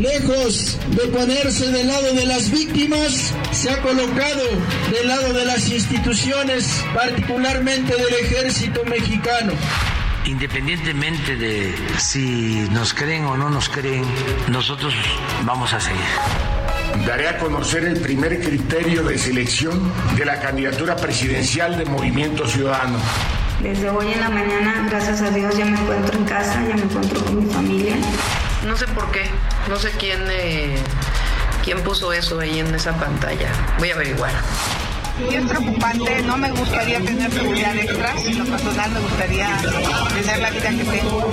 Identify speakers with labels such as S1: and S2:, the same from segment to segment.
S1: Lejos de ponerse del lado de las víctimas, se ha colocado del lado de las instituciones, particularmente del ejército mexicano.
S2: Independientemente de si nos creen o no nos creen, nosotros vamos a seguir.
S3: Daré a conocer el primer criterio de selección de la candidatura presidencial de Movimiento Ciudadano.
S4: Desde hoy en la mañana, gracias a Dios, ya me encuentro en casa, ya me encuentro con mi familia.
S5: No sé por qué, no sé quién, eh, quién puso eso ahí en esa pantalla. Voy a averiguar.
S6: Sí, es preocupante, no me gustaría tener seguridad extra, en lo personal me gustaría tener la vida que tengo.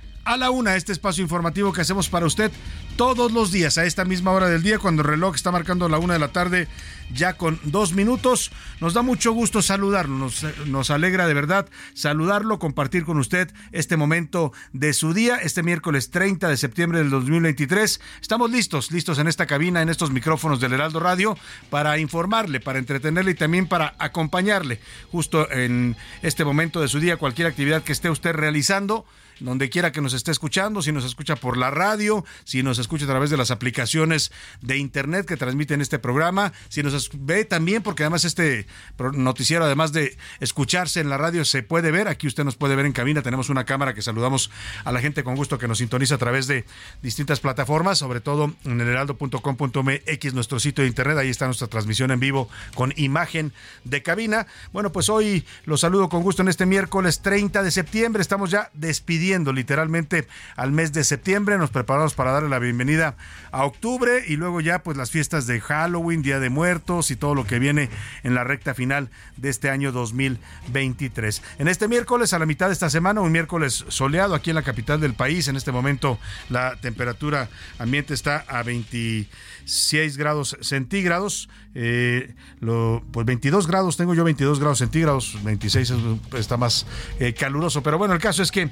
S7: a la una este espacio informativo que hacemos para usted todos los días a esta misma hora del día cuando el reloj está marcando la una de la tarde ya con dos minutos. Nos da mucho gusto saludarlo, nos, alegra de verdad saludarlo, compartir con usted este momento de su día, este miércoles 30 de septiembre del 2023. Estamos listos, listos en esta cabina, en estos micrófonos del Heraldo Radio, para informarle, para entretenerle y también para acompañarle justo en este momento de su día, cualquier actividad que esté usted realizando donde quiera que nos esté escuchando, si nos escucha por la radio, si nos escucha a través de las aplicaciones de internet que transmiten este programa, si nos ve también, porque además este noticiero, además de escucharse en la radio, se puede ver, aquí usted nos puede ver en cabina, tenemos una cámara que saludamos a la gente con gusto que nos sintoniza a través de distintas plataformas, sobre todo en heraldo.com.mx, nuestro sitio de internet, ahí está nuestra transmisión en vivo con imagen de cabina. Bueno, pues hoy los saludo con gusto en este miércoles 30 de septiembre, estamos ya despidiendo literalmente al mes de septiembre. Nos preparamos para darle la bienvenida a octubre y luego ya pues las fiestas de Halloween, Día de Muertos y todo lo que viene en la recta final de este año 2023. En este miércoles, a la mitad de esta semana, un miércoles soleado aquí en la capital del país. En este momento la temperatura ambiente está a 26 grados centígrados. Eh, lo, pues 22 grados, tengo yo 22 grados centígrados, 26 está más eh, caluroso. Pero bueno, el caso es que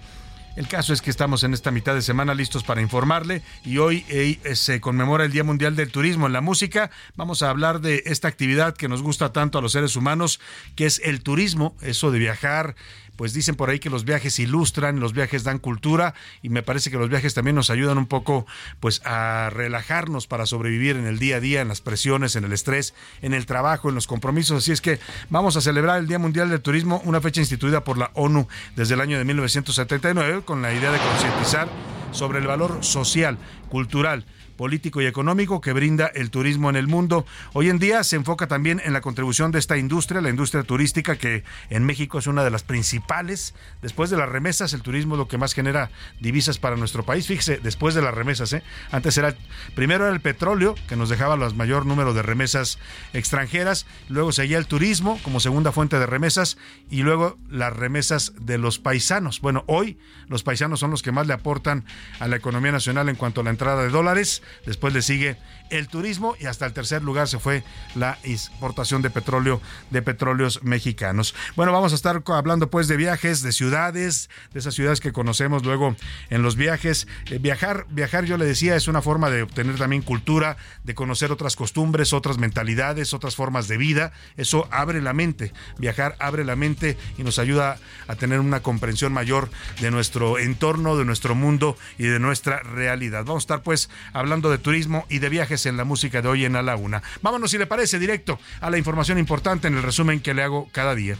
S7: el caso es que estamos en esta mitad de semana listos para informarle y hoy eh, se conmemora el Día Mundial del Turismo en la música. Vamos a hablar de esta actividad que nos gusta tanto a los seres humanos, que es el turismo, eso de viajar, pues dicen por ahí que los viajes ilustran, los viajes dan cultura y me parece que los viajes también nos ayudan un poco pues a relajarnos para sobrevivir en el día a día, en las presiones, en el estrés, en el trabajo, en los compromisos. Así es que vamos a celebrar el Día Mundial del Turismo, una fecha instituida por la ONU desde el año de 1979 con la idea de concientizar sobre el valor social, cultural, político y económico que brinda el turismo en el mundo. Hoy en día se enfoca también en la contribución de esta industria, la industria turística, que en México es una de las principales. Después de las remesas, el turismo es lo que más genera divisas para nuestro país. Fíjese, después de las remesas, ¿eh? antes era, primero era el petróleo, que nos dejaba el mayor número de remesas extranjeras, luego seguía el turismo como segunda fuente de remesas y luego las remesas de los paisanos. Bueno, hoy los paisanos son los que más le aportan a la economía nacional en cuanto a la entrada de dólares después le sigue el turismo y hasta el tercer lugar se fue la exportación de petróleo de petróleos mexicanos. Bueno, vamos a estar hablando pues de viajes, de ciudades, de esas ciudades que conocemos luego en los viajes. Eh, viajar, viajar yo le decía es una forma de obtener también cultura, de conocer otras costumbres, otras mentalidades, otras formas de vida. Eso abre la mente. Viajar abre la mente y nos ayuda a tener una comprensión mayor de nuestro entorno, de nuestro mundo y de nuestra realidad. Vamos a estar pues hablando de turismo y de viajes en la música de hoy en A la Una. Vámonos, si le parece, directo a la información importante en el resumen que le hago cada día.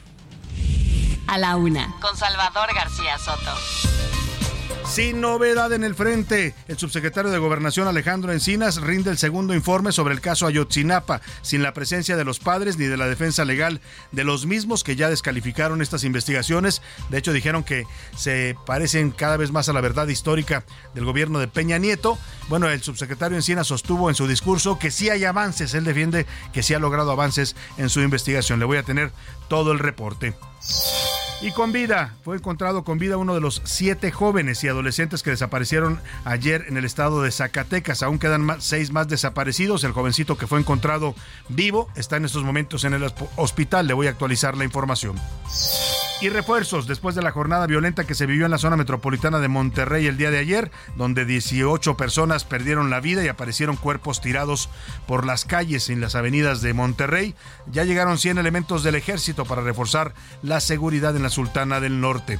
S8: A la Una, con Salvador García Soto.
S7: Sin novedad en el frente, el subsecretario de Gobernación Alejandro Encinas rinde el segundo informe sobre el caso Ayotzinapa, sin la presencia de los padres ni de la defensa legal de los mismos que ya descalificaron estas investigaciones. De hecho, dijeron que se parecen cada vez más a la verdad histórica del gobierno de Peña Nieto. Bueno, el subsecretario Encinas sostuvo en su discurso que sí hay avances. Él defiende que sí ha logrado avances en su investigación. Le voy a tener todo el reporte. Y con vida, fue encontrado con vida uno de los siete jóvenes y adolescentes que desaparecieron ayer en el estado de Zacatecas. Aún quedan seis más desaparecidos. El jovencito que fue encontrado vivo está en estos momentos en el hospital. Le voy a actualizar la información. Y refuerzos después de la jornada violenta que se vivió en la zona metropolitana de Monterrey el día de ayer, donde 18 personas perdieron la vida y aparecieron cuerpos tirados por las calles en las avenidas de Monterrey. Ya llegaron 100 elementos del ejército para reforzar la seguridad en la Sultana del Norte.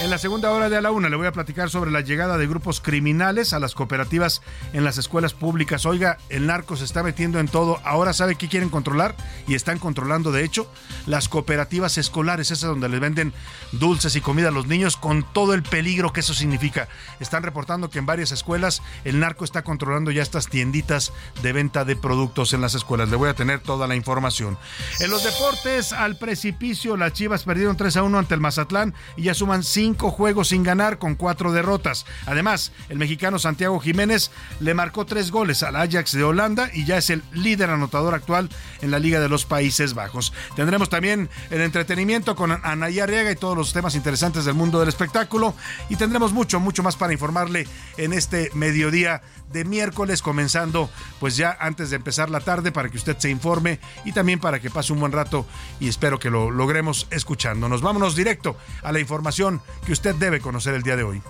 S7: En la segunda hora de a la una le voy a platicar sobre la llegada de grupos criminales a las cooperativas en las escuelas públicas. Oiga, el narco se está metiendo en todo. Ahora sabe qué quieren controlar y están controlando, de hecho, las cooperativas escolares, esas donde les venden dulces y comida a los niños con todo el peligro que eso significa. Están reportando que en varias escuelas el narco está controlando ya estas tienditas de venta de productos en las escuelas. Le voy a tener toda la información. En los deportes, al precipicio, las Chivas perdieron 3 a 1 ante el Mazatlán y ya suman 5 cinco juegos sin ganar con cuatro derrotas. Además, el mexicano Santiago Jiménez le marcó tres goles al Ajax de Holanda y ya es el líder anotador actual en la Liga de los Países Bajos. Tendremos también el entretenimiento con Anaya Arriaga y todos los temas interesantes del mundo del espectáculo y tendremos mucho, mucho más para informarle en este mediodía de miércoles, comenzando pues ya antes de empezar la tarde para que usted se informe y también para que pase un buen rato y espero que lo logremos escuchándonos. Vámonos directo a la información que usted debe conocer el día de hoy.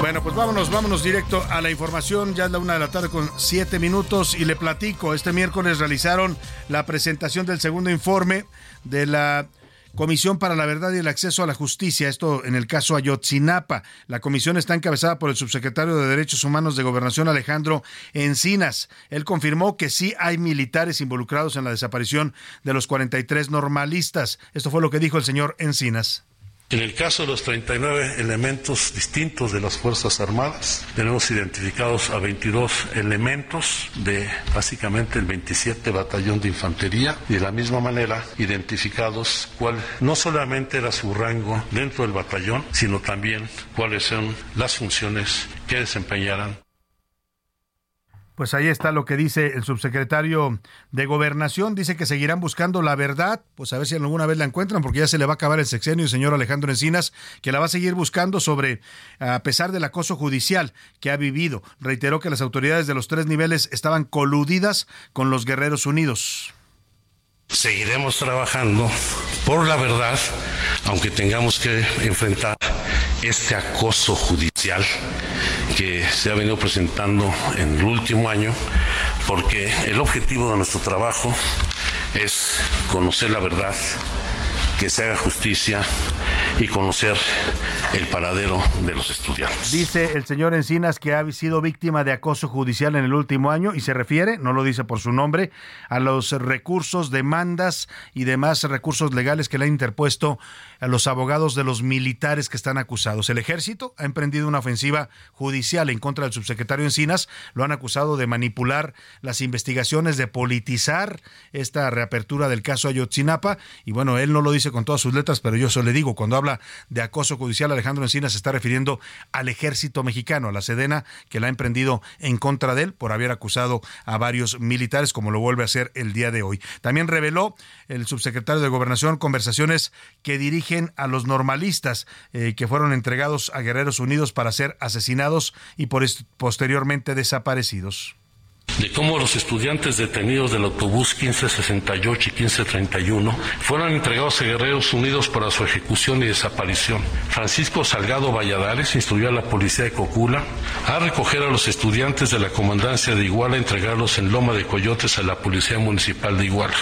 S7: Bueno, pues vámonos, vámonos directo a la información. Ya es la una de la tarde con siete minutos y le platico. Este miércoles realizaron la presentación del segundo informe de la Comisión para la Verdad y el Acceso a la Justicia, esto en el caso Ayotzinapa. La comisión está encabezada por el subsecretario de Derechos Humanos de Gobernación Alejandro Encinas. Él confirmó que sí hay militares involucrados en la desaparición de los 43 normalistas. Esto fue lo que dijo el señor Encinas.
S9: En el caso de los 39 elementos distintos de las Fuerzas Armadas, tenemos identificados a 22 elementos de básicamente el 27 Batallón de Infantería. Y de la misma manera identificados cuál no solamente era su rango dentro del batallón, sino también cuáles son las funciones que desempeñaran
S7: pues ahí está lo que dice el subsecretario de Gobernación. Dice que seguirán buscando la verdad, pues a ver si alguna vez la encuentran, porque ya se le va a acabar el sexenio, el señor Alejandro Encinas, que la va a seguir buscando sobre, a pesar del acoso judicial que ha vivido. Reiteró que las autoridades de los tres niveles estaban coludidas con los Guerreros Unidos.
S9: Seguiremos trabajando por la verdad, aunque tengamos que enfrentar este acoso judicial que se ha venido presentando en el último año, porque el objetivo de nuestro trabajo es conocer la verdad, que se haga justicia y conocer el paradero de los estudiantes.
S7: Dice el señor Encinas que ha sido víctima de acoso judicial en el último año y se refiere, no lo dice por su nombre, a los recursos, demandas y demás recursos legales que le han interpuesto a los abogados de los militares que están acusados. El ejército ha emprendido una ofensiva judicial en contra del subsecretario Encinas. Lo han acusado de manipular las investigaciones, de politizar esta reapertura del caso Ayotzinapa. Y bueno, él no lo dice con todas sus letras, pero yo eso le digo, cuando habla de acoso judicial, Alejandro Encinas se está refiriendo al ejército mexicano, a la Sedena, que la ha emprendido en contra de él por haber acusado a varios militares, como lo vuelve a hacer el día de hoy. También reveló el subsecretario de Gobernación conversaciones que a los normalistas eh, que fueron entregados a Guerreros Unidos para ser asesinados y por posteriormente desaparecidos
S9: de cómo los estudiantes detenidos del autobús 1568 y 1531 fueron entregados a Guerreros Unidos para su ejecución y desaparición. Francisco Salgado Valladares instruyó a la policía de Cocula a recoger a los estudiantes de la comandancia de Iguala, a entregarlos en Loma de Coyotes a la policía municipal de Iguala.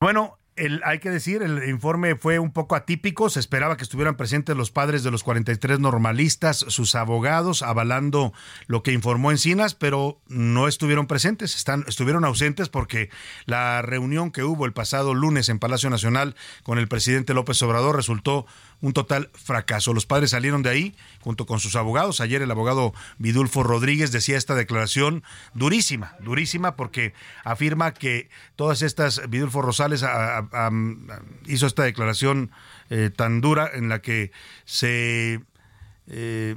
S7: Bueno, hay que decir, el informe fue un poco atípico. Se esperaba que estuvieran presentes los padres de los 43 normalistas, sus abogados, avalando lo que informó Encinas, pero no estuvieron presentes. Están, estuvieron ausentes porque la reunión que hubo el pasado lunes en Palacio Nacional con el presidente López Obrador resultó un total fracaso. Los padres salieron de ahí junto con sus abogados. Ayer el abogado Vidulfo Rodríguez decía esta declaración durísima, durísima porque afirma que todas estas, Vidulfo Rosales hizo esta declaración eh, tan dura en la que se... Eh,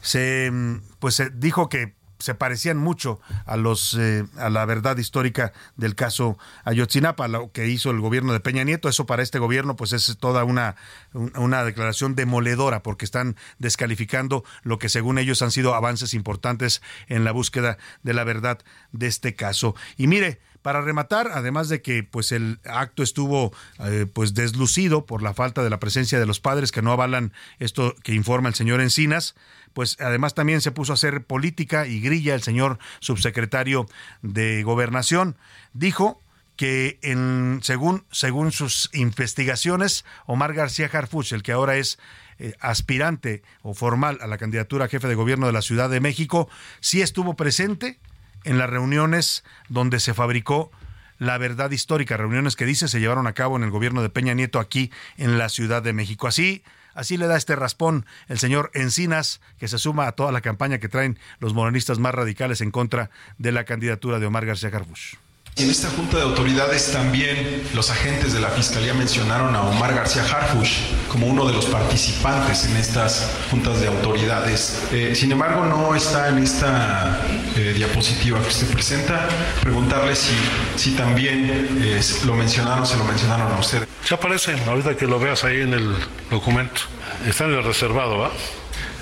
S7: se pues se dijo que se parecían mucho a los eh, a la verdad histórica del caso Ayotzinapa, lo que hizo el gobierno de Peña Nieto. Eso para este gobierno pues es toda una, una declaración demoledora porque están descalificando lo que según ellos han sido avances importantes en la búsqueda de la verdad de este caso. Y mire, para rematar, además de que pues el acto estuvo eh, pues deslucido por la falta de la presencia de los padres que no avalan esto que informa el señor Encinas, pues además también se puso a hacer política y grilla el señor subsecretario de Gobernación. Dijo que en, según, según sus investigaciones, Omar García Harfuch, el que ahora es eh, aspirante o formal a la candidatura a jefe de gobierno de la Ciudad de México, sí estuvo presente en las reuniones donde se fabricó la verdad histórica, reuniones que dice se llevaron a cabo en el gobierno de Peña Nieto aquí en la Ciudad de México. Así, así le da este raspón el señor Encinas, que se suma a toda la campaña que traen los morenistas más radicales en contra de la candidatura de Omar García Carbush.
S10: En esta junta de autoridades también los agentes de la Fiscalía mencionaron a Omar García Harfush como uno de los participantes en estas juntas de autoridades. Eh, sin embargo, no está en esta eh, diapositiva que usted presenta. Preguntarle si, si también eh, lo mencionaron, se lo mencionaron a usted.
S9: Se aparece, ahorita que lo veas ahí en el documento. Está en el reservado, ¿va?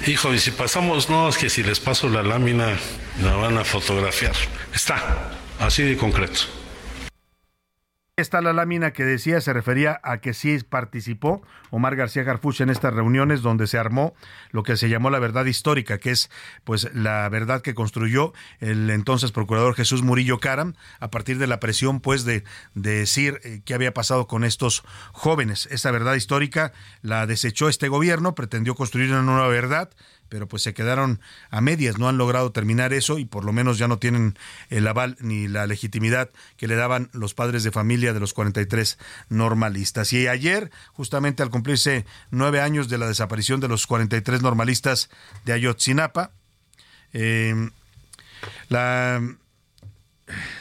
S9: Hijo, y si pasamos, no, es que si les paso la lámina, la van a fotografiar. Está. Así de concreto.
S7: Está la lámina que decía, se refería a que sí participó Omar García Garfuch en estas reuniones donde se armó lo que se llamó la verdad histórica, que es pues la verdad que construyó el entonces procurador Jesús Murillo Caram a partir de la presión pues de, de decir eh, qué había pasado con estos jóvenes. Esa verdad histórica la desechó este gobierno, pretendió construir una nueva verdad, pero pues se quedaron a medias, no han logrado terminar eso y por lo menos ya no tienen el aval ni la legitimidad que le daban los padres de familia de los 43 normalistas. Y ayer, justamente al cumplirse nueve años de la desaparición de los 43 normalistas de Ayotzinapa, eh, la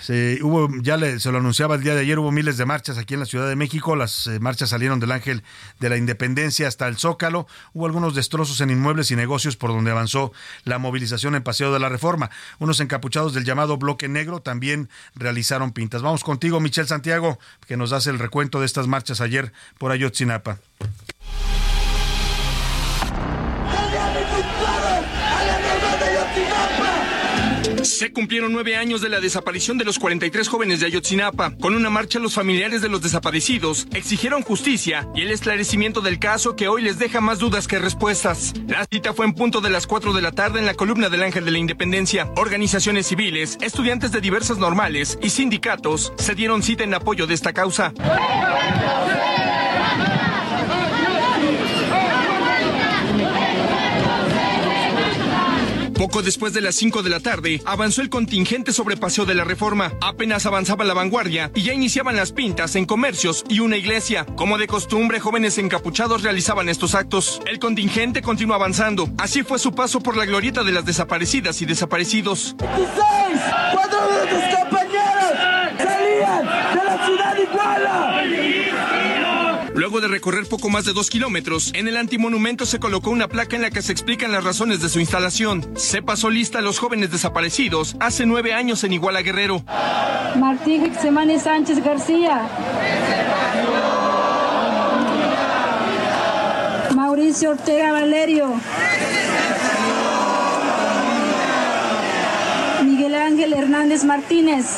S7: se, hubo, ya se lo anunciaba el día de ayer, hubo miles de marchas aquí en la Ciudad de México, las eh, marchas salieron del Ángel de la Independencia hasta el Zócalo, hubo algunos destrozos en inmuebles y negocios por donde avanzó la movilización en Paseo de la Reforma. Unos encapuchados del llamado Bloque Negro también realizaron pintas. Vamos contigo, Michel Santiago, que nos hace el recuento de estas marchas ayer por Ayotzinapa.
S11: Se cumplieron nueve años de la desaparición de los 43 jóvenes de Ayotzinapa. Con una marcha, los familiares de los desaparecidos exigieron justicia y el esclarecimiento del caso que hoy les deja más dudas que respuestas. La cita fue en punto de las 4 de la tarde en la columna del Ángel de la Independencia. Organizaciones civiles, estudiantes de diversas normales y sindicatos se dieron cita en apoyo de esta causa. Poco después de las 5 de la tarde, avanzó el contingente sobre Paseo de la Reforma. Apenas avanzaba la vanguardia y ya iniciaban las pintas en comercios y una iglesia. Como de costumbre, jóvenes encapuchados realizaban estos actos. El contingente continuó avanzando. Así fue su paso por la glorieta de las desaparecidas y desaparecidos.
S12: 16, cuatro de compañeros salían de la ciudad Iguala.
S11: Luego de recorrer poco más de dos kilómetros, en el antimonumento se colocó una placa en la que se explican las razones de su instalación. Se pasó lista a los jóvenes desaparecidos hace nueve años en Iguala Guerrero.
S13: Martín Semane Sánchez García. Mauricio Ortega Valerio. Miguel Ángel Hernández Martínez.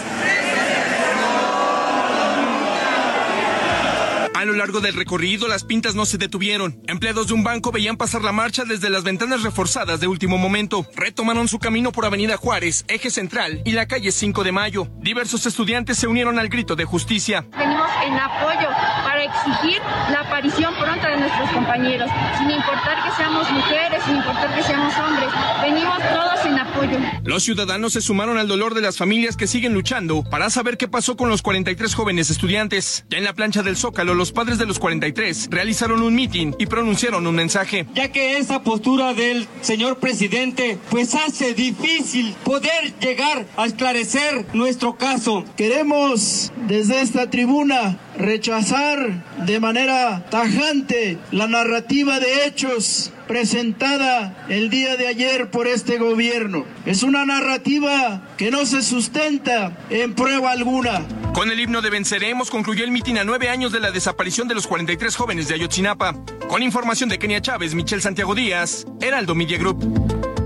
S11: A lo largo del recorrido, las pintas no se detuvieron. Empleados de un banco veían pasar la marcha desde las ventanas reforzadas de último momento. Retomaron su camino por Avenida Juárez, Eje Central y la calle 5 de Mayo. Diversos estudiantes se unieron al grito de justicia.
S14: Venimos en apoyo para exigir la aparición pronta de nuestros compañeros, sin importar que seamos mujeres, sin importar que seamos hombres. Venimos todos en apoyo.
S11: Los ciudadanos se sumaron al dolor de las familias que siguen luchando para saber qué pasó con los 43 jóvenes estudiantes. Ya en la plancha del Zócalo, los padres de los 43 realizaron un mitin y pronunciaron un mensaje.
S15: Ya que esa postura del señor presidente pues hace difícil poder llegar a esclarecer nuestro caso.
S1: Queremos desde esta tribuna rechazar de manera tajante la narrativa de hechos presentada el día de ayer por este gobierno. Es una narrativa que no se sustenta en prueba alguna.
S11: Con el himno de Venceremos concluyó el mitin a nueve años de la desaparición de los 43 jóvenes de Ayotzinapa. Con información de Kenia Chávez, Michel Santiago Díaz, Heraldo Media Group.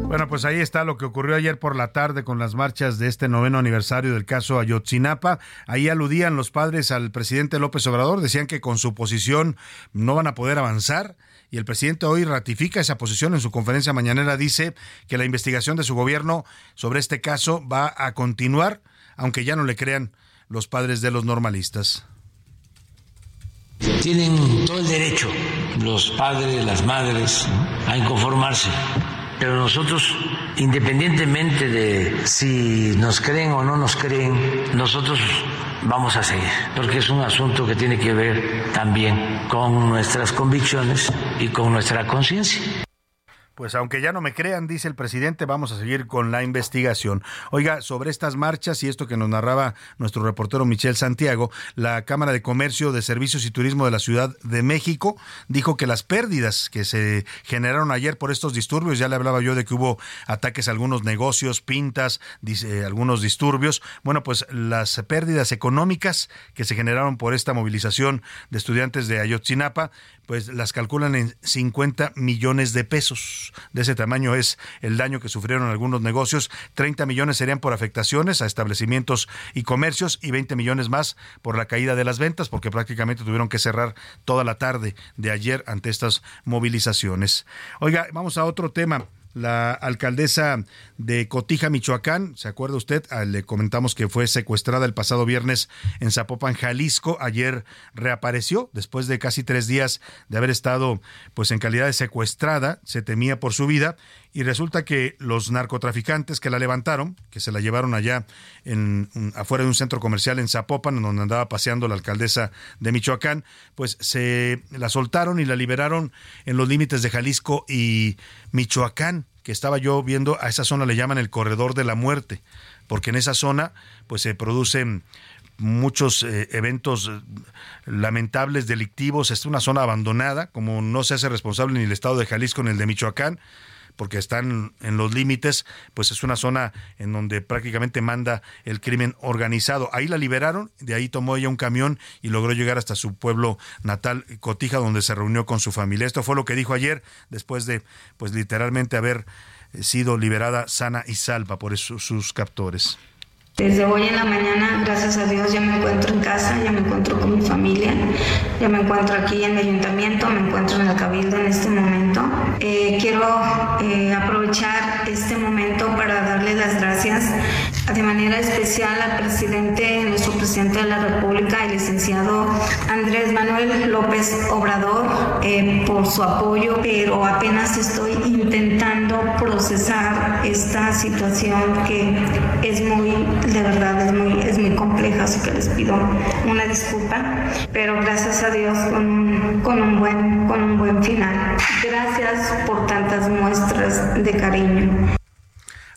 S7: Bueno, pues ahí está lo que ocurrió ayer por la tarde con las marchas de este noveno aniversario del caso Ayotzinapa. Ahí aludían los padres al presidente López Obrador, decían que con su posición no van a poder avanzar y el presidente hoy ratifica esa posición en su conferencia mañanera. Dice que la investigación de su gobierno sobre este caso va a continuar, aunque ya no le crean los padres de los normalistas.
S2: Tienen todo el derecho los padres, las madres, a inconformarse pero nosotros, independientemente de si nos creen o no nos creen, nosotros vamos a seguir, porque es un asunto que tiene que ver también con nuestras convicciones y con nuestra conciencia.
S7: Pues aunque ya no me crean, dice el presidente, vamos a seguir con la investigación. Oiga, sobre estas marchas y esto que nos narraba nuestro reportero Michel Santiago, la Cámara de Comercio, de Servicios y Turismo de la Ciudad de México dijo que las pérdidas que se generaron ayer por estos disturbios, ya le hablaba yo de que hubo ataques a algunos negocios, pintas, dice, algunos disturbios, bueno, pues las pérdidas económicas que se generaron por esta movilización de estudiantes de Ayotzinapa pues las calculan en 50 millones de pesos. De ese tamaño es el daño que sufrieron algunos negocios. 30 millones serían por afectaciones a establecimientos y comercios y 20 millones más por la caída de las ventas, porque prácticamente tuvieron que cerrar toda la tarde de ayer ante estas movilizaciones. Oiga, vamos a otro tema la alcaldesa de Cotija, Michoacán. ¿Se acuerda usted? Ah, le comentamos que fue secuestrada el pasado viernes en Zapopan, Jalisco. Ayer reapareció después de casi tres días de haber estado pues en calidad de secuestrada. Se temía por su vida y resulta que los narcotraficantes que la levantaron, que se la llevaron allá en, afuera de un centro comercial en Zapopan, donde andaba paseando la alcaldesa de Michoacán, pues se la soltaron y la liberaron en los límites de Jalisco y Michoacán que estaba yo viendo, a esa zona le llaman el corredor de la muerte, porque en esa zona pues se producen muchos eh, eventos eh, lamentables, delictivos, es una zona abandonada, como no se hace responsable ni el estado de Jalisco ni el de Michoacán, porque están en los límites, pues es una zona en donde prácticamente manda el crimen organizado. Ahí la liberaron, de ahí tomó ella un camión y logró llegar hasta su pueblo natal, Cotija, donde se reunió con su familia. Esto fue lo que dijo ayer, después de, pues literalmente haber sido liberada sana y salva por sus captores.
S4: Desde hoy en la mañana, gracias a Dios, ya me encuentro en casa, ya me encuentro con mi familia, ya me encuentro aquí en el ayuntamiento, me encuentro en el cabildo en este momento. Eh, quiero eh, aprovechar este momento para darle las gracias de manera especial al presidente, nuestro presidente de la República, el licenciado Andrés Manuel López Obrador, eh, por su apoyo, pero apenas estoy intentando procesar esta situación que es muy de verdad es muy, es muy compleja, así que les pido una disculpa, pero gracias a Dios con, con, un, buen, con un buen final. Gracias por tantas muestras de cariño.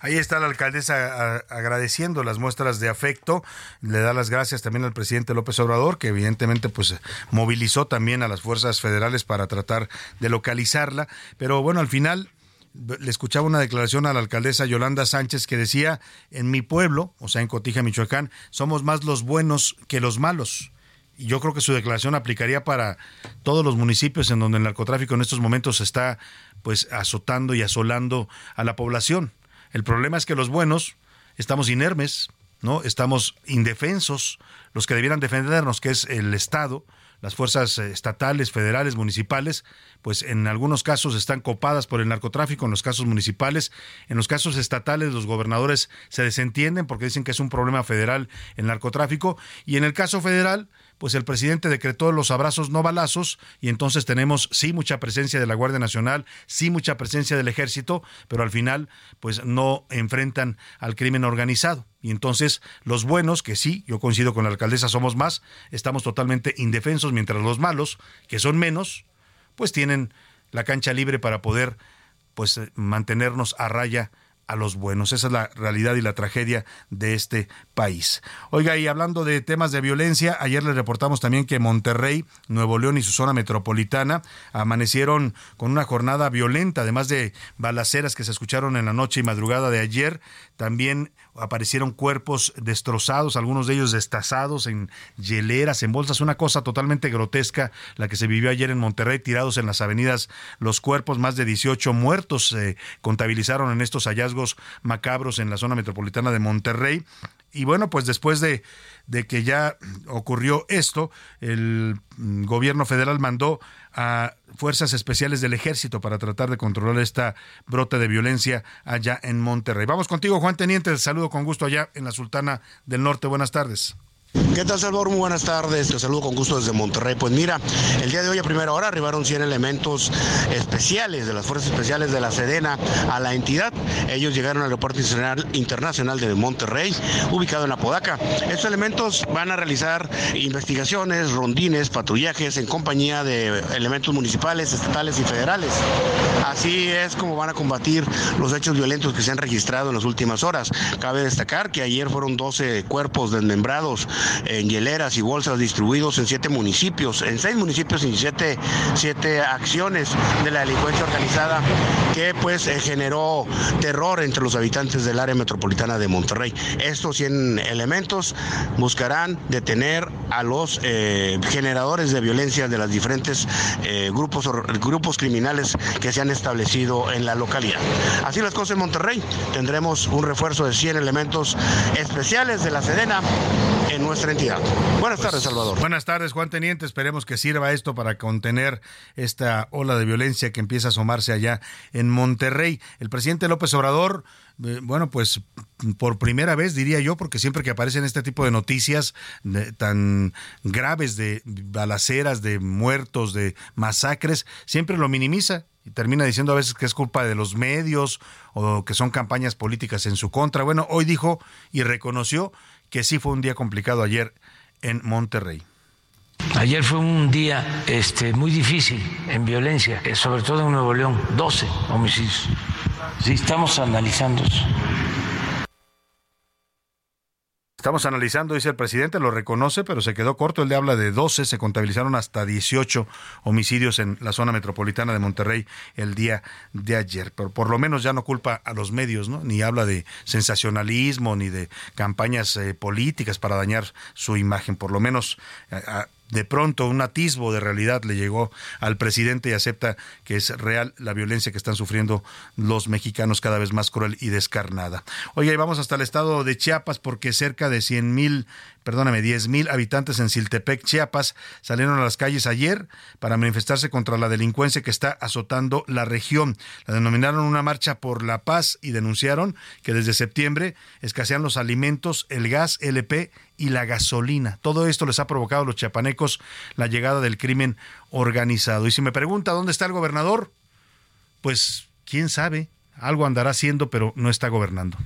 S7: Ahí está la alcaldesa agradeciendo las muestras de afecto, le da las gracias también al presidente López Obrador, que evidentemente pues movilizó también a las fuerzas federales para tratar de localizarla, pero bueno, al final le escuchaba una declaración a la alcaldesa Yolanda Sánchez que decía, en mi pueblo, o sea, en Cotija, Michoacán, somos más los buenos que los malos. Yo creo que su declaración aplicaría para todos los municipios en donde el narcotráfico en estos momentos está pues azotando y asolando a la población. El problema es que los buenos estamos inermes, ¿no? Estamos indefensos, los que debieran defendernos, que es el Estado, las fuerzas eh, estatales, federales, municipales, pues en algunos casos están copadas por el narcotráfico, en los casos municipales, en los casos estatales los gobernadores se desentienden porque dicen que es un problema federal el narcotráfico y en el caso federal pues el presidente decretó los abrazos no balazos y entonces tenemos sí mucha presencia de la Guardia Nacional, sí mucha presencia del ejército, pero al final pues no enfrentan al crimen organizado. Y entonces los buenos, que sí, yo coincido con la alcaldesa, somos más, estamos totalmente indefensos, mientras los malos, que son menos, pues tienen la cancha libre para poder pues mantenernos a raya a los buenos. Esa es la realidad y la tragedia de este país. Oiga, y hablando de temas de violencia, ayer les reportamos también que Monterrey, Nuevo León y su zona metropolitana amanecieron con una jornada violenta, además de balaceras que se escucharon en la noche y madrugada de ayer. También aparecieron cuerpos destrozados, algunos de ellos destazados en hieleras, en bolsas, una cosa totalmente grotesca la que se vivió ayer en Monterrey, tirados en las avenidas los cuerpos, más de 18 muertos se contabilizaron en estos hallazgos macabros en la zona metropolitana de Monterrey. Y bueno, pues después de, de que ya ocurrió esto, el gobierno federal mandó a fuerzas especiales del ejército para tratar de controlar esta brota de violencia allá en Monterrey. Vamos contigo, Juan Teniente. Te saludo con gusto allá en la Sultana del Norte. Buenas tardes.
S16: ¿Qué tal, Salvador? Muy buenas tardes. Te saludo con gusto desde Monterrey. Pues mira, el día de hoy a primera hora arribaron 100 elementos especiales de las Fuerzas Especiales de la Sedena a la entidad. Ellos llegaron al Aeropuerto Internacional de Monterrey, ubicado en Apodaca. Estos elementos van a realizar investigaciones, rondines, patrullajes en compañía de elementos municipales, estatales y federales. Así es como van a combatir los hechos violentos que se han registrado en las últimas horas. Cabe destacar que ayer fueron 12 cuerpos desmembrados en hieleras y bolsas distribuidos en siete municipios, en seis municipios y siete, siete acciones de la delincuencia organizada que pues eh, generó terror entre los habitantes del área metropolitana de Monterrey. Estos 100 elementos buscarán detener a los eh, generadores de violencia de los diferentes eh, grupos, grupos criminales que se han establecido en la localidad. Así las cosas en Monterrey, tendremos un refuerzo de 100 elementos especiales de la Sedena en nuestra entidad. Buenas tardes, Salvador.
S7: Buenas tardes, Juan Teniente. Esperemos que sirva esto para contener esta ola de violencia que empieza a asomarse allá en Monterrey. El presidente López Obrador eh, bueno, pues por primera vez diría yo, porque siempre que aparecen este tipo de noticias tan graves de balaceras, de muertos, de masacres, siempre lo minimiza y termina diciendo a veces que es culpa de los medios o que son campañas políticas en su contra. Bueno, hoy dijo y reconoció que sí fue un día complicado ayer en Monterrey.
S2: Ayer fue un día este, muy difícil en violencia, eh, sobre todo en Nuevo León, 12 homicidios. Sí, estamos analizando.
S7: Estamos analizando, dice el presidente, lo reconoce, pero se quedó corto. Él le habla de 12, se contabilizaron hasta 18 homicidios en la zona metropolitana de Monterrey el día de ayer. Pero por lo menos ya no culpa a los medios, ¿no? Ni habla de sensacionalismo, ni de campañas eh, políticas para dañar su imagen. Por lo menos eh, de pronto un atisbo de realidad le llegó al presidente y acepta que es real la violencia que están sufriendo los mexicanos cada vez más cruel y descarnada. Oye, y vamos hasta el estado de Chiapas porque cerca de 100 mil perdóname, 10 mil habitantes en Siltepec, Chiapas, salieron a las calles ayer para manifestarse contra la delincuencia que está azotando la región. La denominaron una marcha por la paz y denunciaron que desde septiembre escasean los alimentos, el gas LP y la gasolina. Todo esto les ha provocado a los chiapanecos la llegada del crimen organizado. Y si me pregunta dónde está el gobernador, pues quién sabe, algo andará haciendo, pero no está gobernando.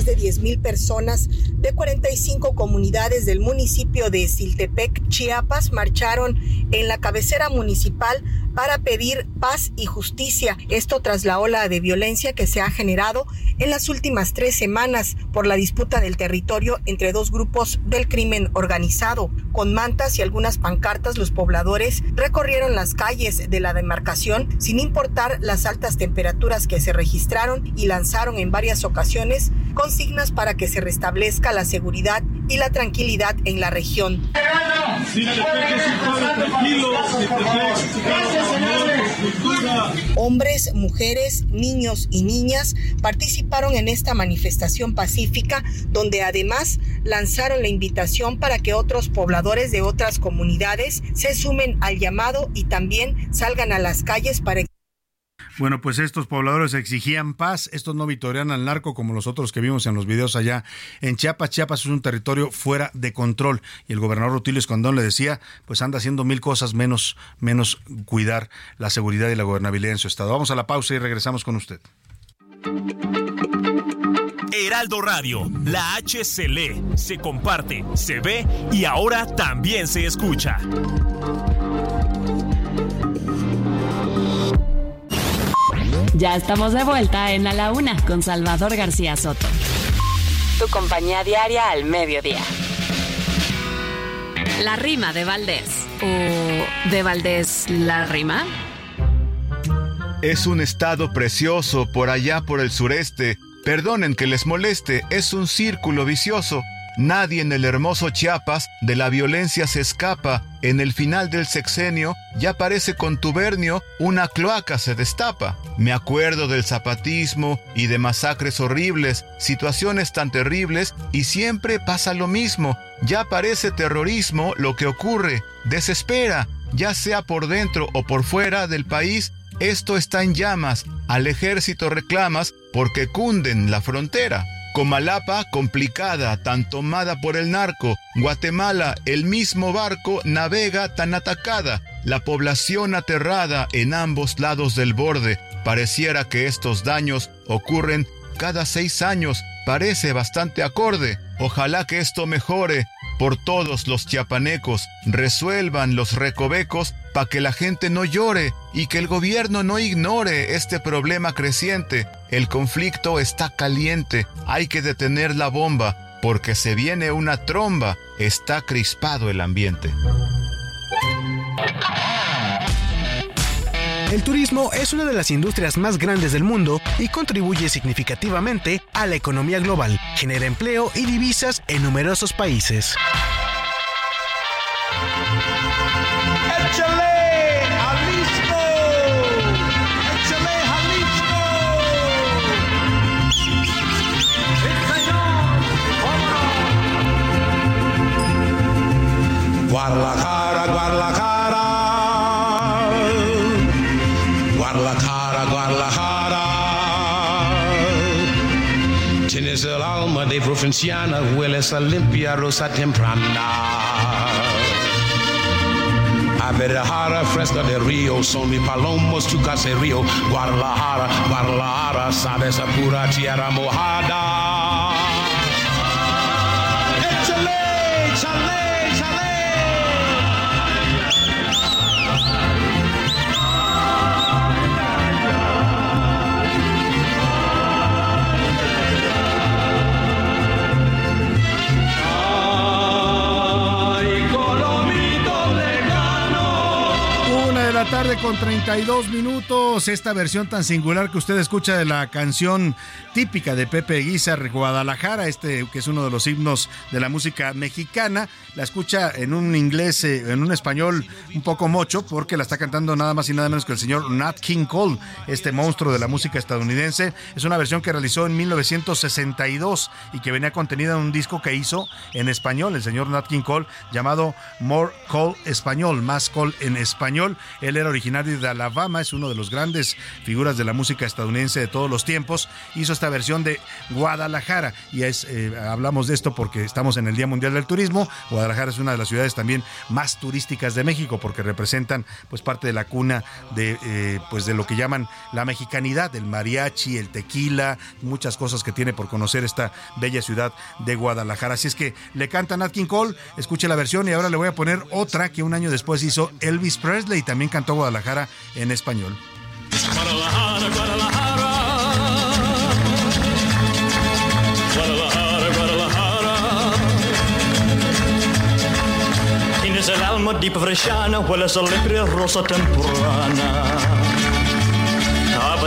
S17: Más de 10.000 personas de 45 comunidades del municipio de Siltepec, Chiapas, marcharon en la cabecera municipal para pedir paz y justicia. Esto tras la ola de violencia que se ha generado en las últimas tres semanas por la disputa del territorio entre dos grupos del crimen organizado. Con mantas y algunas pancartas, los pobladores recorrieron las calles de la demarcación sin importar las altas temperaturas que se registraron y lanzaron en varias ocasiones consignas para que se restablezca la seguridad y la tranquilidad en la región. Hombres, mujeres, niños y niñas participaron en esta manifestación pacífica donde además lanzaron la invitación para que otros pobladores de otras comunidades se sumen al llamado y también salgan a las calles para
S7: bueno, pues estos pobladores exigían paz, estos no vitorean al narco como los otros que vimos en los videos allá en Chiapas. Chiapas es un territorio fuera de control y el gobernador Rutilio Escondón le decía, pues anda haciendo mil cosas menos, menos cuidar la seguridad y la gobernabilidad en su estado. Vamos a la pausa y regresamos con usted.
S18: Heraldo Radio, la H se lee, se comparte, se ve y ahora también se escucha.
S8: Ya estamos de vuelta en A la Una con Salvador García Soto. Tu compañía diaria al mediodía. La rima de Valdés. ¿O de Valdés la rima?
S19: Es un estado precioso por allá por el sureste. Perdonen que les moleste, es un círculo vicioso. Nadie en el hermoso Chiapas de la violencia se escapa. En el final del sexenio ya parece contubernio, una cloaca se destapa. Me acuerdo del zapatismo y de masacres horribles, situaciones tan terribles y siempre pasa lo mismo. Ya parece terrorismo lo que ocurre. Desespera, ya sea por dentro o por fuera del país, esto está en llamas. Al ejército reclamas porque cunden la frontera. Comalapa complicada, tan tomada por el narco. Guatemala, el mismo barco navega tan atacada. La población aterrada en ambos lados del borde. Pareciera que estos daños ocurren cada seis años. Parece bastante acorde. Ojalá que esto mejore por todos los chiapanecos. Resuelvan los recovecos para que la gente no llore y que el gobierno no ignore este problema creciente. El conflicto está caliente, hay que detener la bomba, porque se viene una tromba, está crispado el ambiente.
S20: El turismo es una de las industrias más grandes del mundo y contribuye significativamente a la economía global, genera empleo y divisas en numerosos países.
S21: Guadalajara. De provinciana, a limpia rosa temprana. Guadalajara, fresca de río, son palomos, tu caserío. Guadalajara, Guadalajara, sabes a pura tierra mojada.
S7: Tarde con 32 minutos. Esta versión tan singular que usted escucha de la canción típica de Pepe Guizar, Guadalajara, este que es uno de los himnos de la música mexicana. La escucha en un inglés, eh, en un español un poco mocho, porque la está cantando nada más y nada menos que el señor Nat King Cole, este monstruo de la música estadounidense. Es una versión que realizó en 1962 y que venía contenida en un disco que hizo en español el señor Nat King Cole llamado More Cole Español, más Cole en español Él era originario de Alabama, es uno de los grandes figuras de la música estadounidense de todos los tiempos. Hizo esta versión de Guadalajara y es, eh, hablamos de esto porque estamos en el Día Mundial del Turismo. Guadalajara es una de las ciudades también más turísticas de México porque representan pues parte de la cuna de eh, pues de lo que llaman la mexicanidad, el mariachi, el tequila, muchas cosas que tiene por conocer esta bella ciudad de Guadalajara. Así es que le canta Nat King Cole, escuche la versión y ahora le voy a poner otra que un año después hizo Elvis Presley y también cantó Guadalajara en español. Guadalajara, Guadalajara.
S22: Guadalajara, Guadalajara. Tienes el alma deep frescana, hueles a limpia rosa temprana.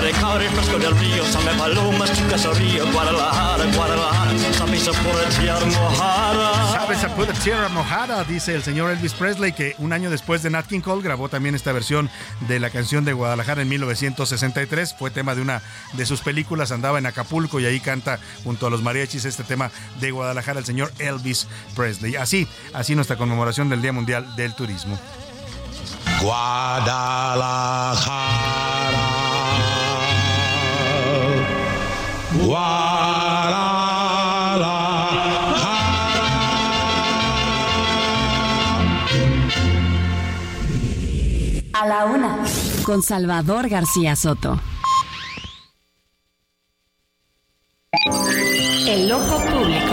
S22: Del palomas, Guadalajara, Guadalajara, tierra mojada.
S7: Mojada, dice el señor Elvis Presley, que un año después de Nat King Cole grabó también esta versión de la canción de Guadalajara en 1963. Fue tema de una de sus películas, andaba en Acapulco y ahí canta junto a los mariachis este tema de Guadalajara el señor Elvis Presley. Así, así nuestra conmemoración del Día Mundial del Turismo.
S21: Guadalajara.
S8: A la una, con Salvador García Soto. El ojo público.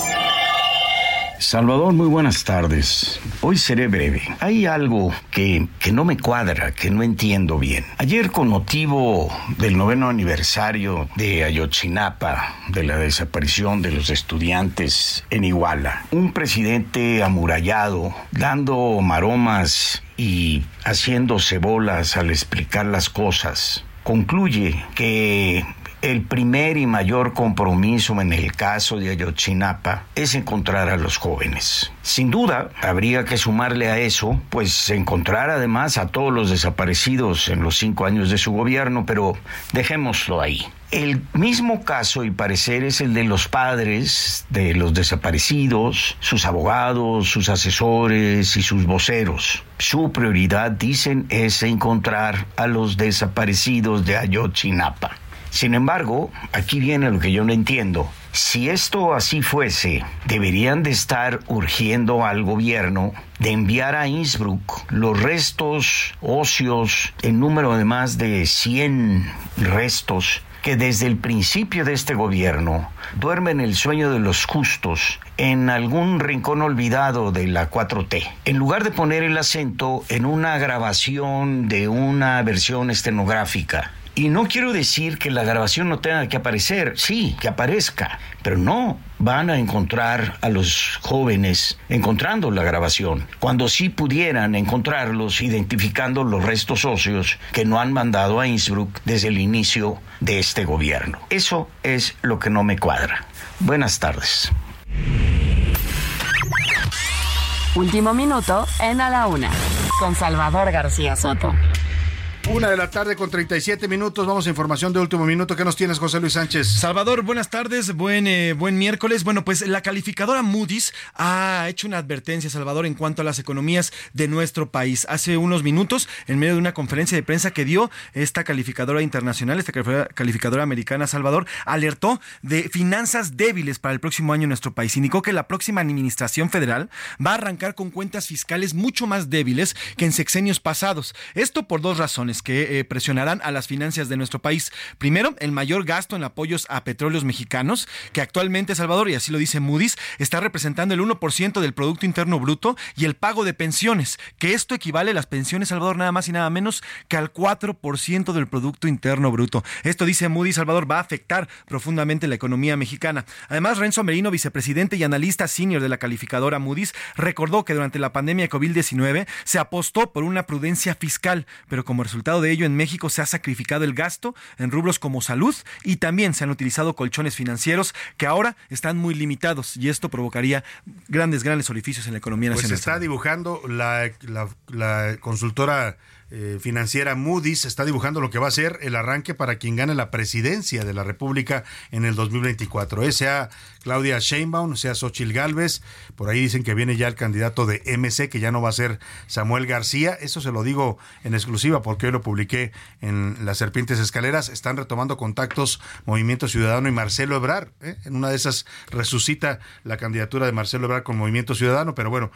S23: Salvador, muy buenas tardes. Hoy seré breve. Hay algo que, que, no me cuadra, que no entiendo bien. Ayer, con motivo del noveno aniversario de Ayotzinapa, de la desaparición de los estudiantes en Iguala, un presidente amurallado, dando maromas y haciéndose bolas al explicar las cosas, concluye que el primer y mayor compromiso en el caso de Ayotzinapa es encontrar a los jóvenes. Sin duda, habría que sumarle a eso, pues encontrar además a todos los desaparecidos en los cinco años de su gobierno, pero dejémoslo ahí. El mismo caso y parecer es el de los padres de los desaparecidos, sus abogados, sus asesores y sus voceros. Su prioridad, dicen, es encontrar a los desaparecidos de Ayotzinapa. Sin embargo, aquí viene lo que yo no entiendo. Si esto así fuese, deberían de estar urgiendo al gobierno de enviar a Innsbruck los restos óseos en número de más de 100 restos que desde el principio de este gobierno duermen el sueño de los justos en algún rincón olvidado de la 4T. En lugar de poner el acento en una grabación de una versión estenográfica y no quiero decir que la grabación no tenga que aparecer, sí, que aparezca, pero no van a encontrar a los jóvenes encontrando la grabación, cuando sí pudieran encontrarlos identificando los restos óseos que no han mandado a Innsbruck desde el inicio de este gobierno. Eso es lo que no me cuadra. Buenas tardes.
S8: Último minuto en A la Una, con Salvador García Soto.
S7: Una de la tarde con 37 minutos. Vamos a información de último minuto. ¿Qué nos tienes, José Luis Sánchez?
S24: Salvador, buenas tardes. Buen, eh, buen miércoles. Bueno, pues la calificadora Moody's ha hecho una advertencia, Salvador, en cuanto a las economías de nuestro país. Hace unos minutos, en medio de una conferencia de prensa que dio esta calificadora internacional, esta calificadora americana, Salvador, alertó de finanzas débiles para el próximo año en nuestro país. Indicó que la próxima administración federal va a arrancar con cuentas fiscales mucho más débiles que en sexenios pasados. Esto por dos razones que eh, presionarán a las finanzas de nuestro país. Primero, el mayor gasto en apoyos a petróleos mexicanos, que actualmente Salvador, y así lo dice Moody's, está representando el 1% del Producto Interno Bruto y el pago de pensiones, que esto equivale a las pensiones, Salvador, nada más y nada menos que al 4% del Producto Interno Bruto. Esto, dice Moody's, Salvador, va a afectar profundamente la economía mexicana. Además, Renzo Merino, vicepresidente y analista senior de la calificadora Moody's, recordó que durante la pandemia de COVID-19 se apostó por una prudencia fiscal, pero como resultado resultado de ello, en México se ha sacrificado el gasto en rubros como salud y también se han utilizado colchones financieros que ahora están muy limitados y esto provocaría grandes, grandes orificios en la economía
S7: pues
S24: nacional.
S7: Pues está dibujando la, la consultora eh, financiera Moody's está dibujando lo que va a ser el arranque para quien gane la presidencia de la República en el 2024. Eh, sea Claudia Sheinbaum, sea Xochil Gálvez, por ahí dicen que viene ya el candidato de MC, que ya no va a ser Samuel García. Eso se lo digo en exclusiva porque hoy lo publiqué en Las Serpientes Escaleras. Están retomando contactos Movimiento Ciudadano y Marcelo Ebrar. ¿eh? En una de esas resucita la candidatura de Marcelo Ebrar con Movimiento Ciudadano, pero bueno,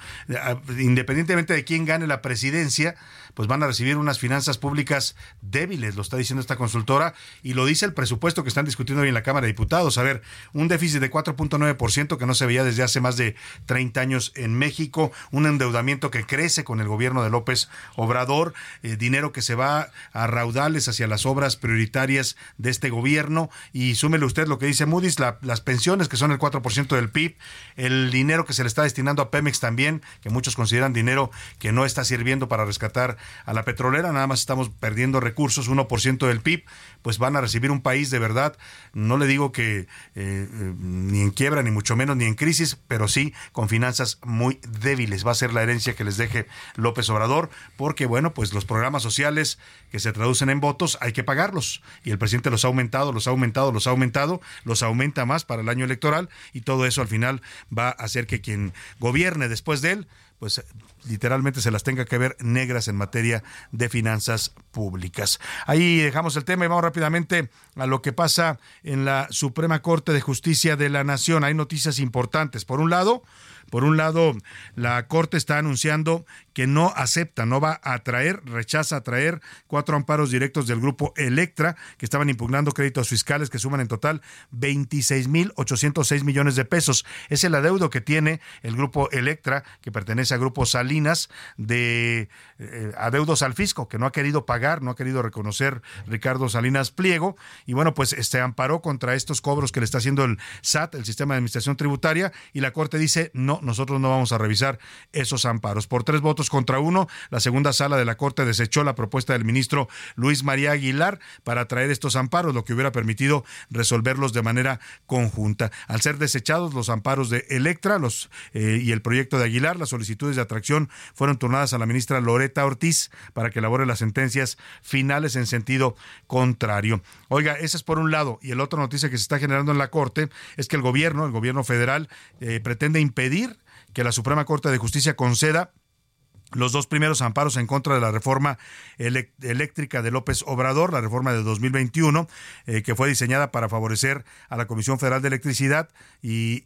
S7: independientemente de quién gane la presidencia, pues van a recibir unas finanzas públicas débiles, lo está diciendo esta consultora, y lo dice el presupuesto que están discutiendo hoy en la Cámara de Diputados. A ver, un déficit de 4.9% que no se veía desde hace más de 30 años en México, un endeudamiento que crece con el gobierno de López Obrador, eh, dinero que se va a raudales hacia las obras prioritarias de este gobierno, y súmele usted lo que dice Moody's, las pensiones que son el 4% del PIB, el dinero que se le está destinando a Pemex también, que muchos consideran dinero que no está sirviendo para rescatar a la petrolera, nada más estamos perdiendo recursos, 1% del PIB, pues van a recibir un país de verdad, no le digo que eh, eh, ni en quiebra, ni mucho menos, ni en crisis, pero sí con finanzas muy débiles. Va a ser la herencia que les deje López Obrador, porque bueno, pues los programas sociales que se traducen en votos hay que pagarlos. Y el presidente los ha aumentado, los ha aumentado, los ha aumentado, los aumenta más para el año electoral y todo eso al final va a hacer que quien gobierne después de él pues literalmente se las tenga que ver negras en materia de finanzas públicas. Ahí dejamos el tema y vamos rápidamente a lo que pasa en la Suprema Corte de Justicia de la Nación. Hay noticias importantes. Por un lado, por un lado, la Corte está anunciando que no acepta, no va a traer, rechaza traer cuatro amparos directos del grupo Electra, que estaban impugnando créditos fiscales que suman en total 26.806 millones de pesos. Es el adeudo que tiene el grupo Electra, que pertenece a Grupo Salinas, de eh, adeudos al fisco, que no ha querido pagar, no ha querido reconocer Ricardo Salinas Pliego. Y bueno, pues este amparó contra estos cobros que le está haciendo el SAT, el Sistema de Administración Tributaria, y la Corte dice, no, nosotros no vamos a revisar esos amparos. Por tres votos contra uno, la segunda sala de la Corte desechó la propuesta del ministro Luis María Aguilar para traer estos amparos, lo que hubiera permitido resolverlos de manera conjunta. Al ser desechados los amparos de Electra los, eh, y el proyecto de Aguilar, las solicitudes de atracción fueron turnadas a la ministra Loreta Ortiz para que elabore las sentencias finales en sentido contrario. Oiga, ese es por un lado. Y el otro noticia que se está generando en la Corte es que el gobierno, el gobierno federal, eh, pretende impedir que la Suprema Corte de Justicia conceda los dos primeros amparos en contra de la reforma eléctrica de López Obrador, la reforma de 2021, eh, que fue diseñada para favorecer a la Comisión Federal de Electricidad y,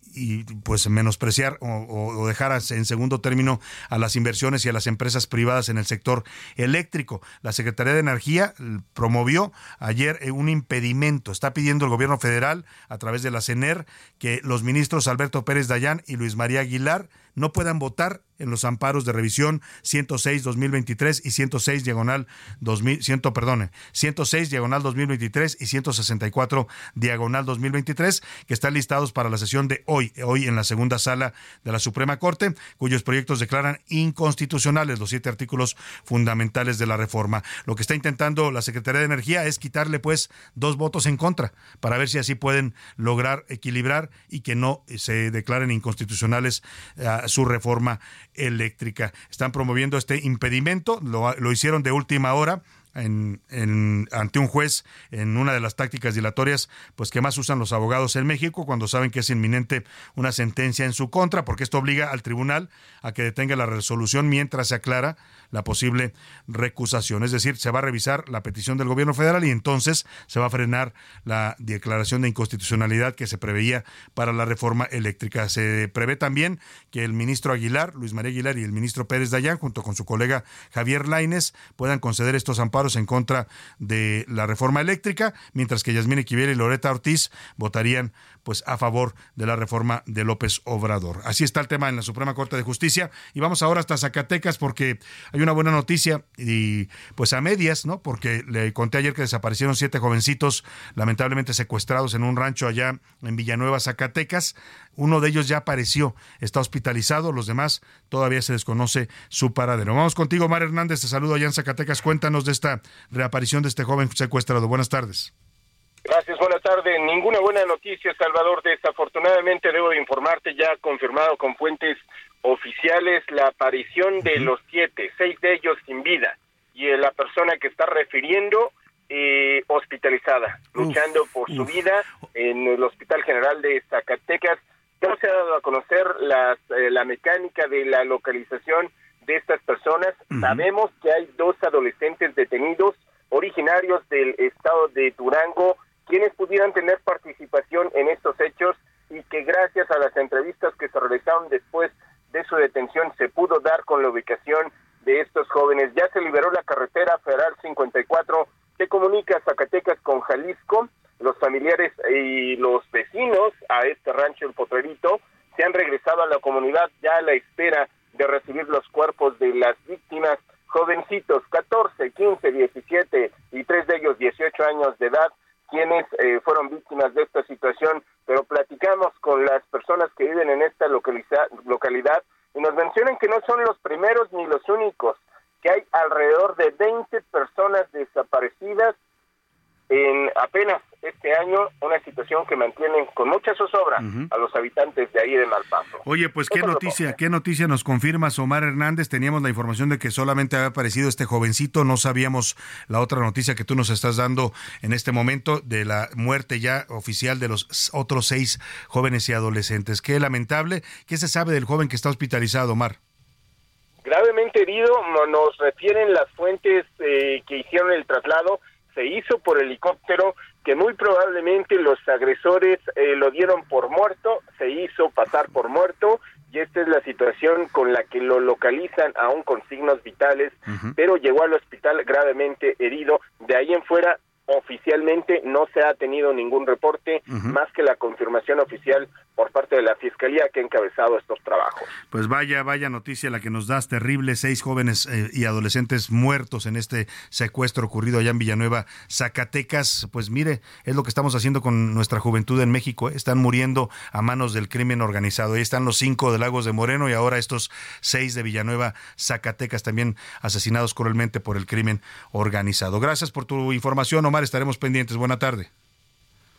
S7: pues menospreciar o, dejar en segundo término a las inversiones y a las empresas privadas en el sector eléctrico. La Secretaría de Energía promovió ayer eh, un impedimento. Está pidiendo el gobierno federal, a través de la CENER, que los ministros Alberto Pérez Dayán y Luis María Aguilar no puedan votar en los amparos de revisión 106 2023 y 106 diagonal 2000 perdone, 106 diagonal 2023 y 164 diagonal 2023 que están listados para la sesión de hoy, hoy en la segunda sala de la Suprema Corte, cuyos proyectos declaran inconstitucionales los siete artículos fundamentales de la reforma. Lo que está intentando la Secretaría de Energía es quitarle pues dos votos en contra para ver si así pueden lograr equilibrar y que no se declaren inconstitucionales uh, su reforma eléctrica. Están promoviendo este impedimento, lo, lo hicieron de última hora ante un juez en una de las tácticas dilatorias pues que más usan los abogados en México cuando saben que es inminente una sentencia en su contra porque esto obliga al tribunal a que detenga la resolución mientras se aclara la posible recusación. Es decir se va a revisar la petición del gobierno federal y entonces se va a frenar la declaración de inconstitucionalidad que se preveía para la reforma eléctrica. Se prevé también que el ministro Aguilar Luis María Aguilar y el ministro Pérez Dayán junto con su colega Javier Laines puedan conceder estos amparos en contra de la reforma eléctrica, mientras que Yasmín Equivel y Loreta Ortiz votarían pues a favor de la reforma de López Obrador. Así está el tema en la Suprema Corte de Justicia y vamos ahora hasta Zacatecas porque hay una buena noticia y pues a medias, ¿no? Porque le conté ayer que desaparecieron siete jovencitos lamentablemente secuestrados en un rancho allá en Villanueva, Zacatecas. Uno de ellos ya apareció, está hospitalizado, los demás todavía se desconoce su paradero. Vamos contigo, Mar Hernández, te saludo allá en Zacatecas. Cuéntanos de esta reaparición de este joven secuestrado. Buenas tardes.
S25: Gracias, buenas tardes. Ninguna buena noticia, Salvador. Desafortunadamente debo de informarte ya confirmado con fuentes oficiales la aparición de los siete, seis de ellos sin vida y la persona que está refiriendo eh, hospitalizada, luchando por su vida en el Hospital General de Zacatecas. No se ha dado a conocer las, eh, la mecánica de la localización de estas personas. Sabemos que hay dos adolescentes detenidos originarios del estado de Durango, quienes pudieran tener participación en estos hechos y que gracias a las entrevistas que se realizaron después de su detención se pudo dar con la ubicación de estos jóvenes. Ya se liberó la carretera Federal 54 que comunica Zacatecas con Jalisco. Los familiares y los vecinos a este rancho El Potrerito se han regresado a la comunidad ya a la espera de recibir los cuerpos de las víctimas jovencitos, 14, 15, 17 y tres de ellos 18 años de edad, quienes eh, fueron víctimas de esta situación, pero platicamos con las personas que viven en esta localidad y nos mencionan que no son los primeros ni los únicos, que hay alrededor de 20 personas desaparecidas en apenas este año, una situación que mantienen con mucha zozobra a los habitantes de ahí de Malpaso.
S7: Oye, pues qué noticia, qué noticia nos confirma Omar Hernández. Teníamos la información de que solamente había aparecido este jovencito, no sabíamos la otra noticia que tú nos estás dando en este momento de la muerte ya oficial de los otros seis jóvenes y adolescentes. Qué lamentable. ¿Qué se sabe del joven que está hospitalizado, Omar?
S25: Gravemente herido, nos refieren las fuentes eh, que hicieron el traslado, se hizo por helicóptero, que muy probablemente los agresores eh, lo dieron por muerto, se hizo pasar por muerto, y esta es la situación con la que lo localizan aún con signos vitales, pero llegó al hospital gravemente herido. De ahí en fuera oficialmente no se ha tenido ningún reporte más que la confirmación oficial por parte de la fiscalía que ha encabezado estos trabajos.
S7: Pues vaya, vaya noticia la que nos das, terrible, seis jóvenes eh, y adolescentes muertos en este secuestro ocurrido allá en Villanueva, Zacatecas. Pues mire, es lo que estamos haciendo con nuestra juventud en México, ¿eh? están muriendo a manos del crimen organizado. Ahí están los cinco de Lagos de Moreno y ahora estos seis de Villanueva, Zacatecas, también asesinados cruelmente por el crimen organizado. Gracias por tu información, Omar, estaremos pendientes. Buena tarde.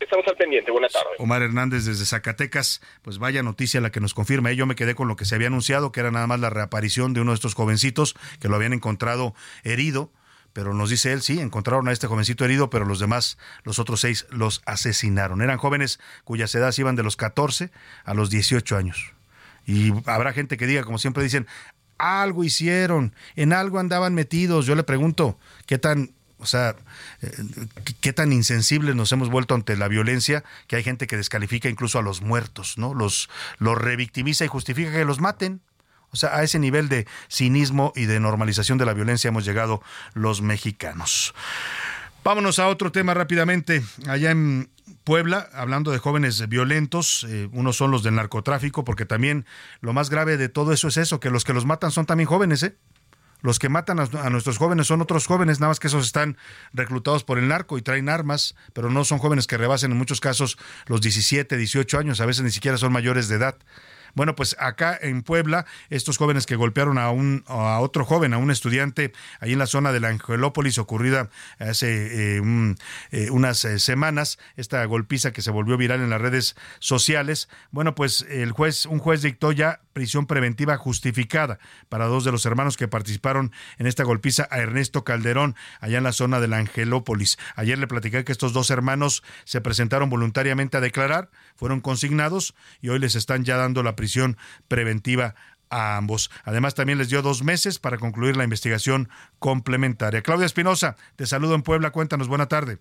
S25: Estamos al pendiente. Buenas tardes.
S7: Omar Hernández desde Zacatecas, pues vaya noticia la que nos confirma. ¿eh? Yo me quedé con lo que se había anunciado, que era nada más la reaparición de uno de estos jovencitos que lo habían encontrado herido. Pero nos dice él, sí, encontraron a este jovencito herido, pero los demás, los otros seis, los asesinaron. Eran jóvenes cuyas edades iban de los 14 a los 18 años. Y habrá gente que diga, como siempre dicen, algo hicieron, en algo andaban metidos. Yo le pregunto, ¿qué tan o sea, eh, qué tan insensibles nos hemos vuelto ante la violencia que hay gente que descalifica incluso a los muertos, ¿no? Los, revictimiza y justifica que los maten. O sea, a ese nivel de cinismo y de normalización de la violencia hemos llegado los mexicanos. Vámonos a otro tema rápidamente. Allá en Puebla, hablando de jóvenes violentos, eh, unos son los del narcotráfico, porque también lo más grave de todo eso es eso, que los que los matan son también jóvenes, ¿eh? Los que matan a, nuestros jóvenes son otros jóvenes, nada más que esos están reclutados por el narco y traen armas, pero no son jóvenes que rebasen en muchos casos los 17, 18 años, a veces ni siquiera son mayores de edad. Bueno, pues acá en Puebla, estos jóvenes que golpearon a un a otro joven, a un estudiante, ahí en la zona de la Angelópolis, ocurrida hace eh, eh, unas eh, semanas, esta golpiza que se volvió viral en las redes sociales. Bueno, pues el juez, un juez dictó ya prisión preventiva justificada para dos de los hermanos que participaron en esta golpiza a Ernesto Calderón, allá en la zona de la Angelópolis. Ayer le platicé que estos dos hermanos se presentaron voluntariamente a declarar, fueron consignados y hoy les están ya dando la prisión preventiva a ambos. Además, también les dio dos meses para concluir la investigación complementaria. Claudia Espinosa, te saludo en Puebla. Cuéntanos, buena tarde.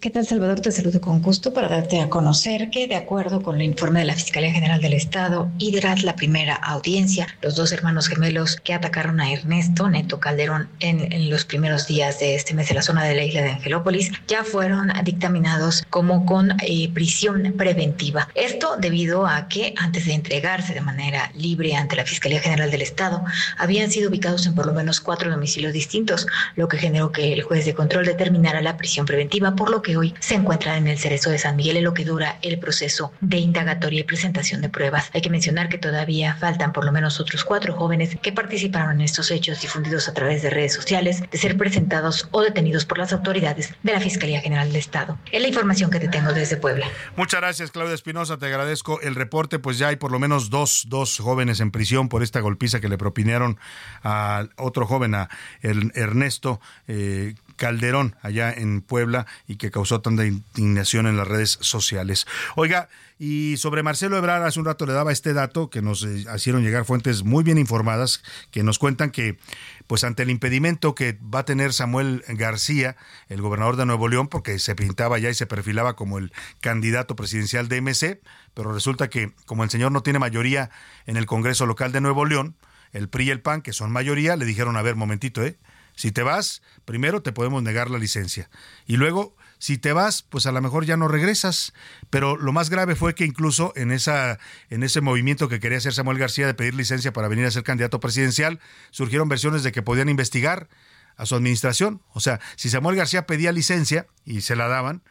S26: ¿Qué tal, Salvador? Te saludo con gusto para darte a conocer que, de acuerdo con el informe de la Fiscalía General del Estado y tras la primera audiencia, los dos hermanos gemelos que atacaron a Ernesto Neto Calderón en, los primeros días de este mes en la zona de la isla de Angelópolis ya fueron dictaminados como con eh, prisión preventiva. Esto debido a que, antes de entregarse de manera libre ante la Fiscalía General del Estado, habían sido ubicados en por lo menos cuatro domicilios distintos, lo que generó que el juez de control determinara la prisión preventiva, por lo que hoy se encuentran en el Cerezo de San Miguel en lo que dura el proceso de indagatoria y presentación de pruebas. Hay que mencionar que todavía faltan por lo menos otros cuatro jóvenes que participaron en estos hechos difundidos a través de redes sociales de ser presentados o detenidos por las autoridades de la Fiscalía General del Estado. Es la información que te tengo desde Puebla.
S7: Muchas gracias, Claudia Espinosa. Te agradezco el reporte. Pues ya hay por lo menos dos, dos jóvenes en prisión por esta golpiza que le propinaron a otro joven, a Ernesto. Eh, Calderón allá en Puebla y que causó tanta indignación en las redes sociales. Oiga, y sobre Marcelo Ebrard, hace un rato le daba este dato que nos eh, hicieron llegar fuentes muy bien informadas, que nos cuentan que, pues ante el impedimento que va a tener Samuel García, el gobernador de Nuevo León, porque se pintaba ya y se perfilaba como el candidato presidencial de MC, pero resulta que como el señor no tiene mayoría en el Congreso local de Nuevo León, el PRI y el PAN, que son mayoría, le dijeron, a ver, momentito, ¿eh? Si te vas, primero te podemos negar la licencia. Y luego, si te vas, pues a lo mejor ya no regresas. Pero lo más grave fue que incluso en, esa, en ese movimiento que quería hacer Samuel García de pedir licencia para venir a ser candidato presidencial, surgieron versiones de que podían investigar a su administración. O sea, si Samuel García pedía licencia y se la daban,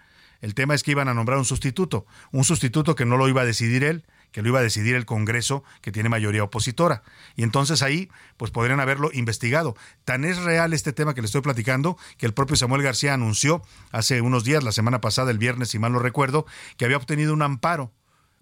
S7: el tema es que iban a nombrar un sustituto, un sustituto que no lo iba a decidir él, que lo iba a decidir el Congreso, que tiene mayoría opositora. Y entonces ahí, pues podrían haberlo investigado. Tan es real este tema que le estoy platicando, que el propio Samuel García anunció hace unos días, la semana pasada, el viernes, si mal no recuerdo, que había obtenido un amparo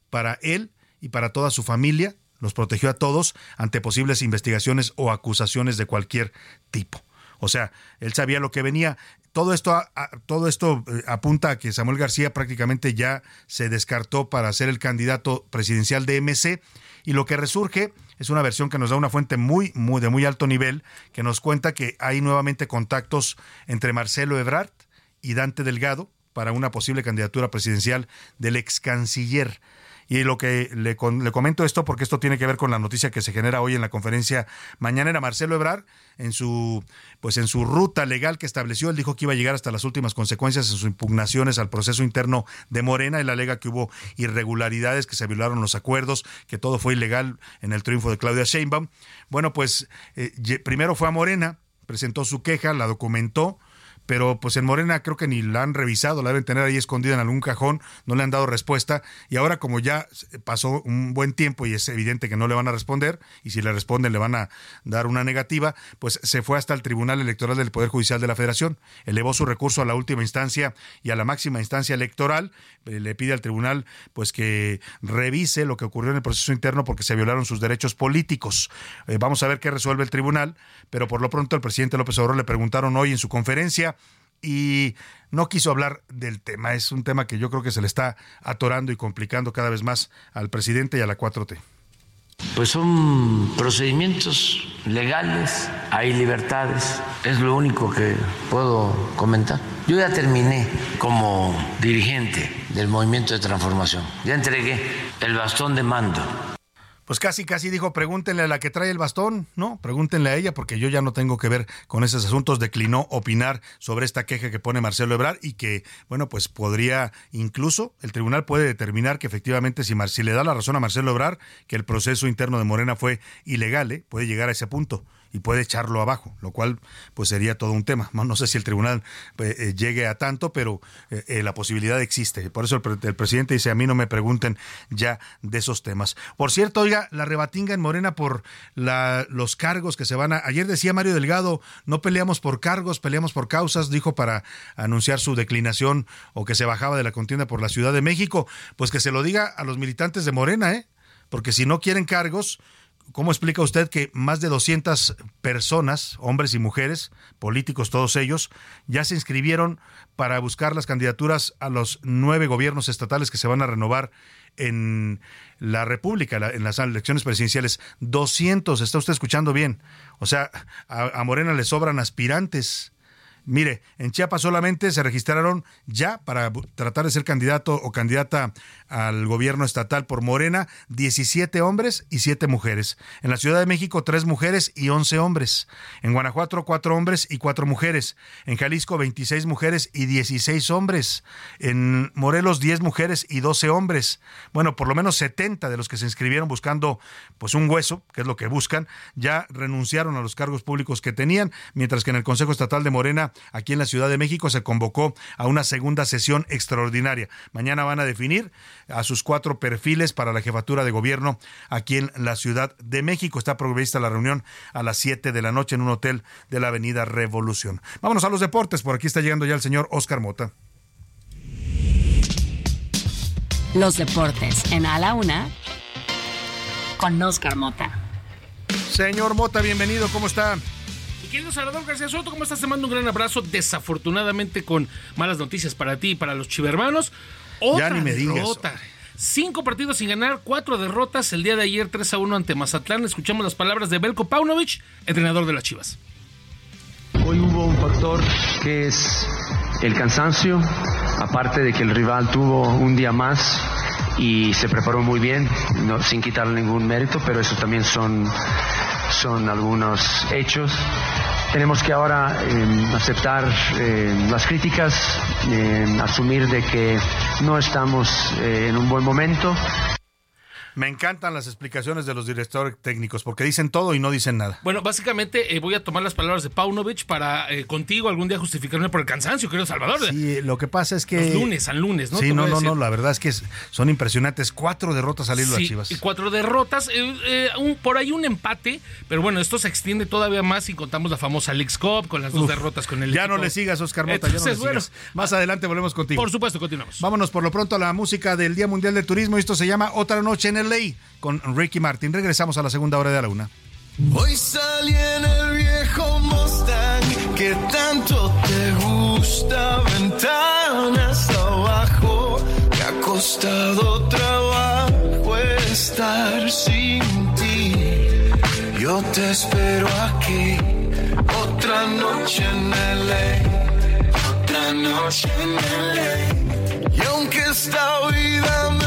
S7: para él y para toda su familia, los protegió a todos ante posibles investigaciones o acusaciones de cualquier tipo. O sea, él sabía lo que venía. Todo esto, todo esto eh, apunta a que Samuel García prácticamente ya se descartó para ser el candidato presidencial de MC y lo que resurge es una versión que nos da una fuente muy, muy de muy alto nivel que nos cuenta que hay nuevamente contactos entre Marcelo Ebrard y Dante Delgado para una posible candidatura presidencial del ex canciller. Y lo que le, le, comento esto porque esto tiene que ver con la noticia que se genera hoy en la conferencia mañanera. Marcelo Ebrard, en su, pues en su ruta legal que estableció, él dijo que iba a llegar hasta las últimas consecuencias en sus impugnaciones al proceso interno de Morena. Él alega que hubo irregularidades, que se violaron los acuerdos, que todo fue ilegal en el triunfo de Claudia Sheinbaum. Bueno, pues eh, primero fue a Morena, presentó su queja, la documentó, pero pues en Morena creo que ni la han revisado, la deben tener ahí escondida en algún cajón, no le han dado respuesta y ahora como ya pasó un buen tiempo y es evidente que no le van a responder y si le responden le van a dar una negativa, pues se fue hasta el Tribunal Electoral del Poder Judicial de la Federación, elevó su recurso a la última instancia y a la máxima instancia electoral, eh, le pide al tribunal pues que revise lo que ocurrió en el proceso interno porque se violaron sus derechos políticos. Eh, vamos a ver qué resuelve el tribunal, pero por lo pronto el presidente López Obrador le preguntaron hoy en su conferencia y no quiso hablar del tema. Es un tema que yo creo que se le está atorando y complicando cada vez más al presidente y a la 4T.
S2: Pues son procedimientos legales, hay libertades, es lo único que puedo comentar. Yo ya terminé como dirigente del movimiento de transformación, ya entregué el bastón de mando
S7: pues casi, casi dijo, pregúntenle a la que trae el bastón, ¿no? Pregúntenle a ella, porque yo ya no tengo que ver con esos asuntos. Declinó opinar sobre esta queja que pone Marcelo Ebrard y que, bueno, pues podría incluso, el tribunal puede determinar que efectivamente, si, si le da la razón a Marcelo Ebrard, que el proceso interno de Morena fue ilegal, ¿eh? puede llegar a ese punto y puede echarlo abajo, lo cual pues sería todo un tema. No, sé si el tribunal pues, eh, llegue a tanto, pero eh, eh, la posibilidad existe. Por eso el, presidente dice, a mí no me pregunten ya de esos temas. Por cierto, oiga, la rebatinga en Morena por los cargos que se van a... Ayer decía Mario Delgado, no peleamos por cargos, peleamos por causas, dijo para anunciar su declinación o que se bajaba de la contienda por la Ciudad de México. Pues que se lo diga a los militantes de Morena, ¿eh? Porque si no quieren cargos, ¿Cómo explica usted que más de 200 personas, hombres y mujeres, políticos todos ellos, ya se inscribieron para buscar las candidaturas a los nueve gobiernos estatales que se van a renovar en la República, en las elecciones presidenciales? 200, está usted escuchando bien. O sea, a, Morena le sobran aspirantes Mire, en Chiapas solamente se registraron ya para tratar de ser candidato o candidata al gobierno estatal por Morena 17 hombres y 7 mujeres. En la Ciudad de México 3 mujeres y 11 hombres. En Guanajuato 4 hombres y 4 mujeres. En Jalisco 26 mujeres y 16 hombres. En Morelos 10 mujeres y 12 hombres. Bueno, por lo menos 70 de los que se inscribieron buscando pues un hueso, que es lo que buscan, ya renunciaron a los cargos públicos que tenían, mientras que en el Consejo Estatal de Morena aquí en la Ciudad de México, se convocó a una segunda sesión extraordinaria. Mañana van a definir a sus cuatro perfiles para la jefatura de gobierno aquí en la Ciudad de México. Está prevista la reunión a las 7 de la noche en un hotel de la Avenida Revolución. Vámonos a los deportes. Por aquí está llegando ya el señor Oscar Mota.
S8: Los deportes en A la Una con Oscar Mota.
S7: Señor Mota, bienvenido, ¿cómo está?
S27: Mi querido Salvador García Soto, ¿cómo estás? Te mando un gran abrazo. Desafortunadamente con malas noticias para ti y para los chivermanos. Otra
S7: ya ni me
S27: derrota. Cinco partidos sin ganar, cuatro derrotas. El día de ayer 3 a 1 ante Mazatlán. Escuchamos las palabras de Belko Paunovic, entrenador de las Chivas.
S28: Hoy hubo un factor que es el cansancio, aparte de que el rival tuvo un día más y se preparó muy bien, no, sin quitarle ningún mérito, pero eso también son, son algunos hechos. Tenemos que ahora eh, aceptar eh, las críticas, eh, asumir de que no estamos eh, en un buen momento.
S7: Me encantan las explicaciones de los directores técnicos porque dicen todo y no dicen nada.
S27: Bueno, básicamente eh, voy a tomar las palabras de Paunovic para eh, contigo algún día justificarme por el cansancio, querido Salvador.
S7: Sí, lo que pasa es que.
S27: Los lunes, San lunes, ¿no?
S7: Sí, no,
S27: a
S7: no, no, la verdad es que son impresionantes. Cuatro derrotas al hilo
S27: Sí,
S7: las chivas.
S27: y cuatro derrotas, eh, un- por ahí un empate, pero bueno, esto se extiende todavía más si contamos la famosa Leagues Cup con las dos
S7: Uf,
S27: derrotas con el
S7: Ya
S27: equipo.
S7: no le sigas, Oscar Mota. ya no le
S27: bueno,
S7: sigas. Más adelante volvemos contigo.
S27: Por supuesto, continuamos.
S7: Vámonos por lo pronto a la música del Día Mundial de Turismo. Esto se llama Otra Noche en LA con Ricky Martin. Regresamos a la segunda hora de la una.
S29: Hoy salí en el viejo Mustang que tanto te gusta, ventanas abajo. Me ha costado trabajo estar sin ti. Yo te espero aquí, otra noche en LA, otra noche en LA. Y aunque esta vida me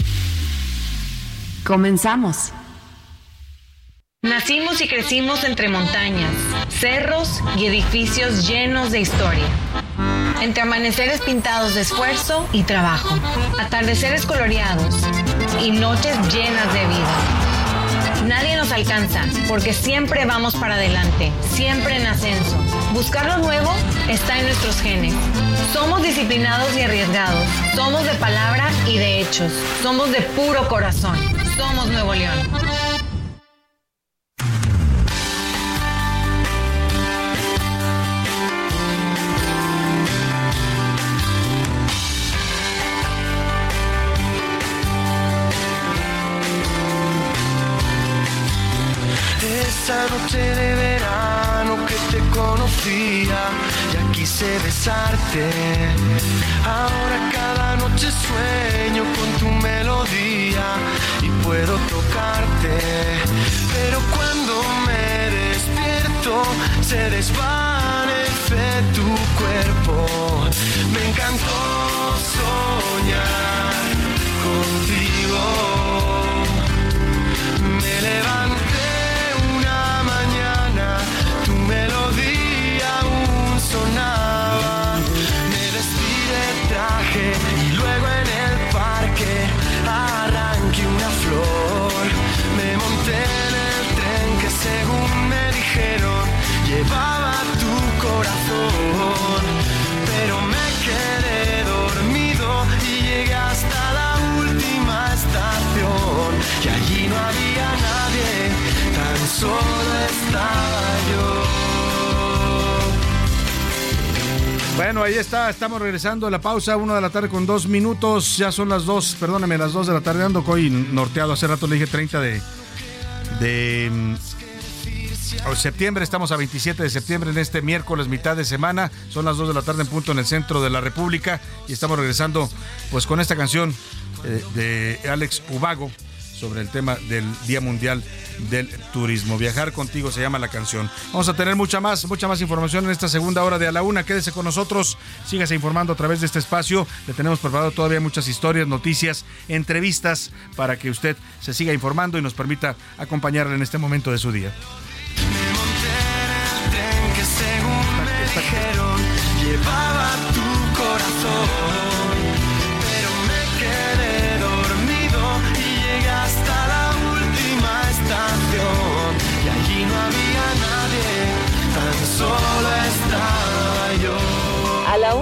S8: Comenzamos.
S30: Nacimos y crecimos entre montañas, cerros y edificios llenos de historia. Entre amaneceres pintados de esfuerzo y trabajo, atardeceres coloreados y noches llenas de vida. Nadie nos alcanza porque siempre vamos para adelante, siempre en ascenso. Buscar lo nuevo está en nuestros genes. Somos disciplinados y arriesgados. Somos de palabra y de hechos. Somos de puro corazón. Somos Nuevo León.
S29: Esa noche conocía, ya quise besarte. Ahora cada noche sueño con tu melodía y puedo tocarte. Pero cuando me despierto, se desvanece tu cuerpo. Me encantó soñar contigo. Corazón. Pero me quedé dormido y llegué hasta la última estación. Y allí no había nadie, tan solo estaba yo.
S7: Bueno, ahí está, estamos regresando a la pausa, una de la tarde con dos minutos, ya son las dos, perdóname, las dos de la tarde, ando hoy norteado, hace rato le dije 30 de, de oh, septiembre, estamos a 27 de septiembre en este miércoles, mitad de semana, son las 2 de la tarde en punto en el centro de la República y estamos regresando pues con esta canción eh, de Alex Ubago sobre el tema del Día Mundial del Turismo. Viajar contigo se llama la canción. Vamos a tener mucha más, mucha más información en esta segunda hora de A la Una. Quédese con nosotros, sígase informando a través de este espacio. Le tenemos preparado todavía muchas historias, noticias, entrevistas para que usted se siga informando y nos permita acompañarle en este momento de su día.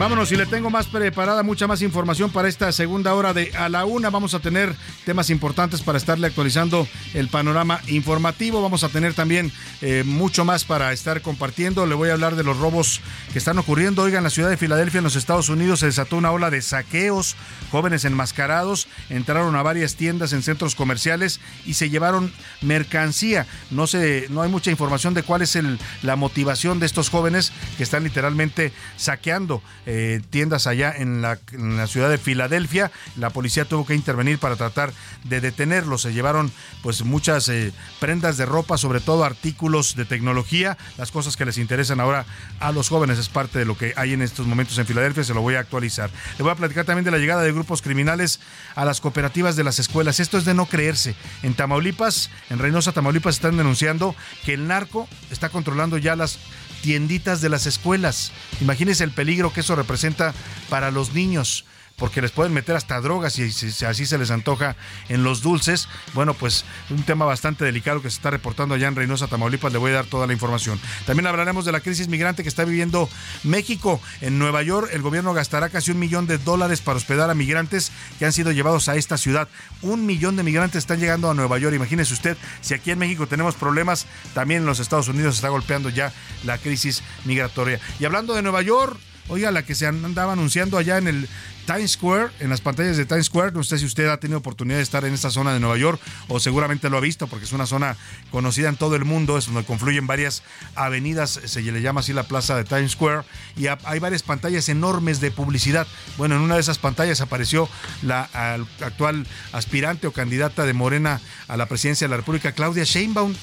S7: Vámonos y le tengo más preparada, mucha más información para esta segunda hora de A la Una. Vamos a tener temas importantes para estarle actualizando el panorama informativo. Vamos a tener también eh, mucho más para estar compartiendo. Le voy a hablar de los robos que están ocurriendo. Oiga, en la ciudad de Filadelfia, en los Estados Unidos, se desató una ola de saqueos. Jóvenes enmascarados entraron a varias tiendas en centros comerciales y se llevaron mercancía. No, sé, no hay mucha información de cuál es el, la motivación de estos jóvenes que están literalmente saqueando eh, tiendas allá en la, ciudad de Filadelfia. La policía tuvo que intervenir para tratar de detenerlos. Se llevaron pues muchas eh, prendas de ropa, sobre todo artículos de tecnología, las cosas que les interesan ahora a los jóvenes. Es parte de lo que hay en estos momentos en Filadelfia. Se lo voy a actualizar. Le voy a platicar también de la llegada de grupos criminales a las cooperativas de las escuelas. Esto es de no creerse. En Tamaulipas, en Reynosa, Tamaulipas, están denunciando que el narco está controlando ya las tienditas de las escuelas. Imagínense el peligro que eso representa para los niños porque les pueden meter hasta drogas y si así se les antoja en los dulces. Bueno, pues un tema bastante delicado que se está reportando allá en Reynosa, Tamaulipas. Le voy a dar toda la información. También hablaremos de la crisis migrante que está viviendo México. En Nueva York, el gobierno gastará casi un millón de dólares para hospedar a migrantes que han sido llevados a esta ciudad. Un millón de migrantes están llegando a Nueva York. Imagínese usted, si aquí en México tenemos problemas, también en los Estados Unidos se está golpeando ya la crisis migratoria. Y hablando de Nueva York, Oiga, la que se andaba anunciando allá en el Times Square, en las pantallas de Times Square. No sé si usted ha tenido oportunidad de estar en esta zona de Nueva York o seguramente lo ha visto porque es una zona conocida en todo el mundo, es donde confluyen varias avenidas, se le llama así la plaza de Times Square, y hay varias pantallas enormes de publicidad. Bueno, en una de esas pantallas apareció la actual aspirante o candidata de Morena a la presidencia de la República, Claudia Sheinbaum.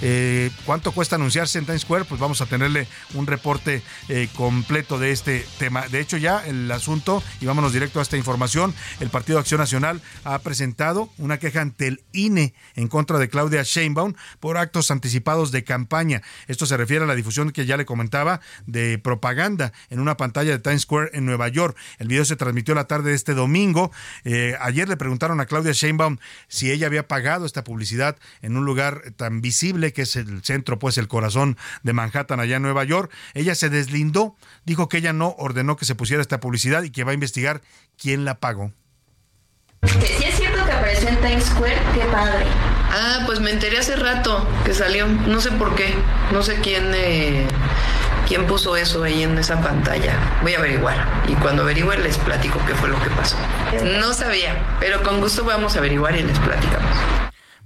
S7: Eh, ¿Cuánto cuesta anunciarse en Times Square? Pues vamos a tenerle un reporte eh, completo de este tema. De hecho, ya el asunto, y vámonos directo a esta información, el Partido Acción Nacional ha presentado una queja ante el INE en contra de Claudia Sheinbaum por actos anticipados de campaña. Esto se refiere a la difusión que ya le comentaba de propaganda en una pantalla de Times Square en Nueva York. El video se transmitió la tarde de este domingo. Eh, ayer le preguntaron a Claudia Sheinbaum si ella había pagado esta publicidad en un lugar tan visible que es el centro, pues el corazón de Manhattan, allá en Nueva York. Ella se deslindó, dijo que ella no ordenó que se pusiera esta publicidad y que va a investigar quién la pagó.
S31: Si es cierto que apareció en Times Square, qué padre. Ah, pues me enteré hace rato que salió, no sé por qué, no sé quién, eh, quién puso eso ahí en esa pantalla. Voy a averiguar y cuando averigüe les platico qué fue lo que pasó. No sabía, pero con gusto vamos a averiguar y les platicamos.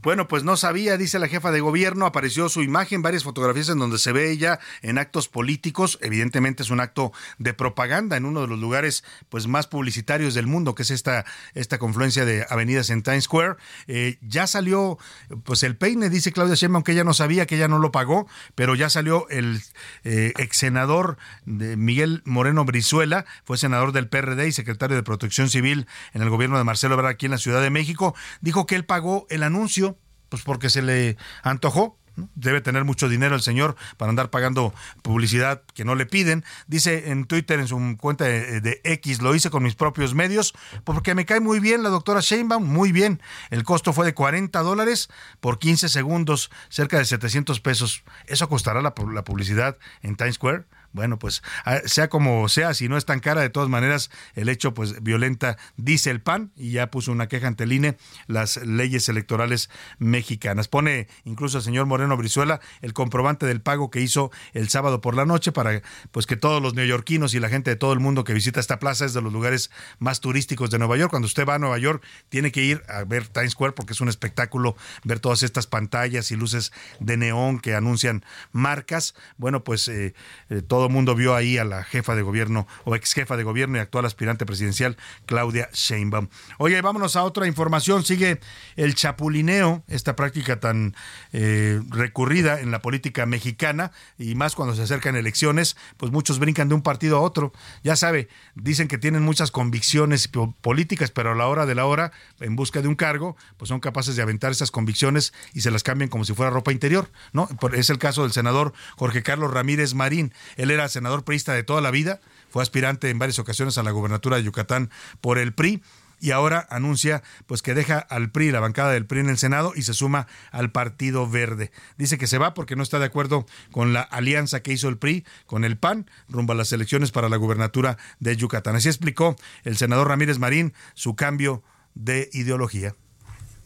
S7: Bueno, pues no sabía, dice la jefa de gobierno, apareció su imagen, varias fotografías en donde se ve ella en actos políticos, evidentemente es un acto de propaganda en uno de los lugares pues más publicitarios del mundo, que es esta, esta confluencia de avenidas en Times Square. Eh, ya salió pues el peine, dice Claudia Sheinbaum, que ella no sabía, que ella no lo pagó, pero ya salió el eh, ex senador de Miguel Moreno Brizuela, fue senador del PRD y secretario de Protección Civil en el gobierno de Marcelo Ebrard aquí en la Ciudad de México, dijo que él pagó el anuncio pues porque se le antojó. Debe tener mucho dinero el señor para andar pagando publicidad que no le piden. Dice en Twitter, en su cuenta de, X, lo hice con mis propios medios, porque me cae muy bien la doctora Sheinbaum, muy bien. El costo fue de 40 dólares por 15 segundos, cerca de 700 pesos. ¿Eso costará la, la publicidad en Times Square? Bueno, pues sea como sea, si no es tan cara, de todas maneras, el hecho pues violenta, dice el PAN, y ya puso una queja ante el INE, las leyes electorales mexicanas. Pone incluso el señor Moreno Brizuela el comprobante del pago que hizo el sábado por la noche para pues que todos los neoyorquinos y la gente de todo el mundo que visita esta plaza es de los lugares más turísticos de Nueva York. Cuando usted va a Nueva York, tiene que ir a ver Times Square porque es un espectáculo ver todas estas pantallas y luces de neón que anuncian marcas. Bueno, pues eh, eh, todo el mundo vio ahí a la jefa de gobierno o ex jefa de gobierno y actual aspirante presidencial Claudia Sheinbaum. Oye, vámonos a otra información. Sigue el chapulineo, esta práctica tan eh, recurrida en la política mexicana y más cuando se acercan elecciones, pues muchos brincan de un partido a otro. Ya sabe, dicen que tienen muchas convicciones políticas, pero a la hora de la hora, en busca de un cargo, pues son capaces de aventar esas convicciones y se las cambian como si fuera ropa interior, ¿no? Es el caso del senador Jorge Carlos Ramírez Marín. Él era senador priista de toda la vida, fue aspirante en varias ocasiones a la gubernatura de Yucatán por el PRI y ahora anuncia pues que deja al PRI, la bancada del PRI en el Senado y se suma al Partido Verde. Dice que se va porque no está de acuerdo con la alianza que hizo el PRI con el PAN rumbo a las elecciones para la gubernatura de Yucatán. Así explicó el senador Ramírez Marín su cambio de ideología.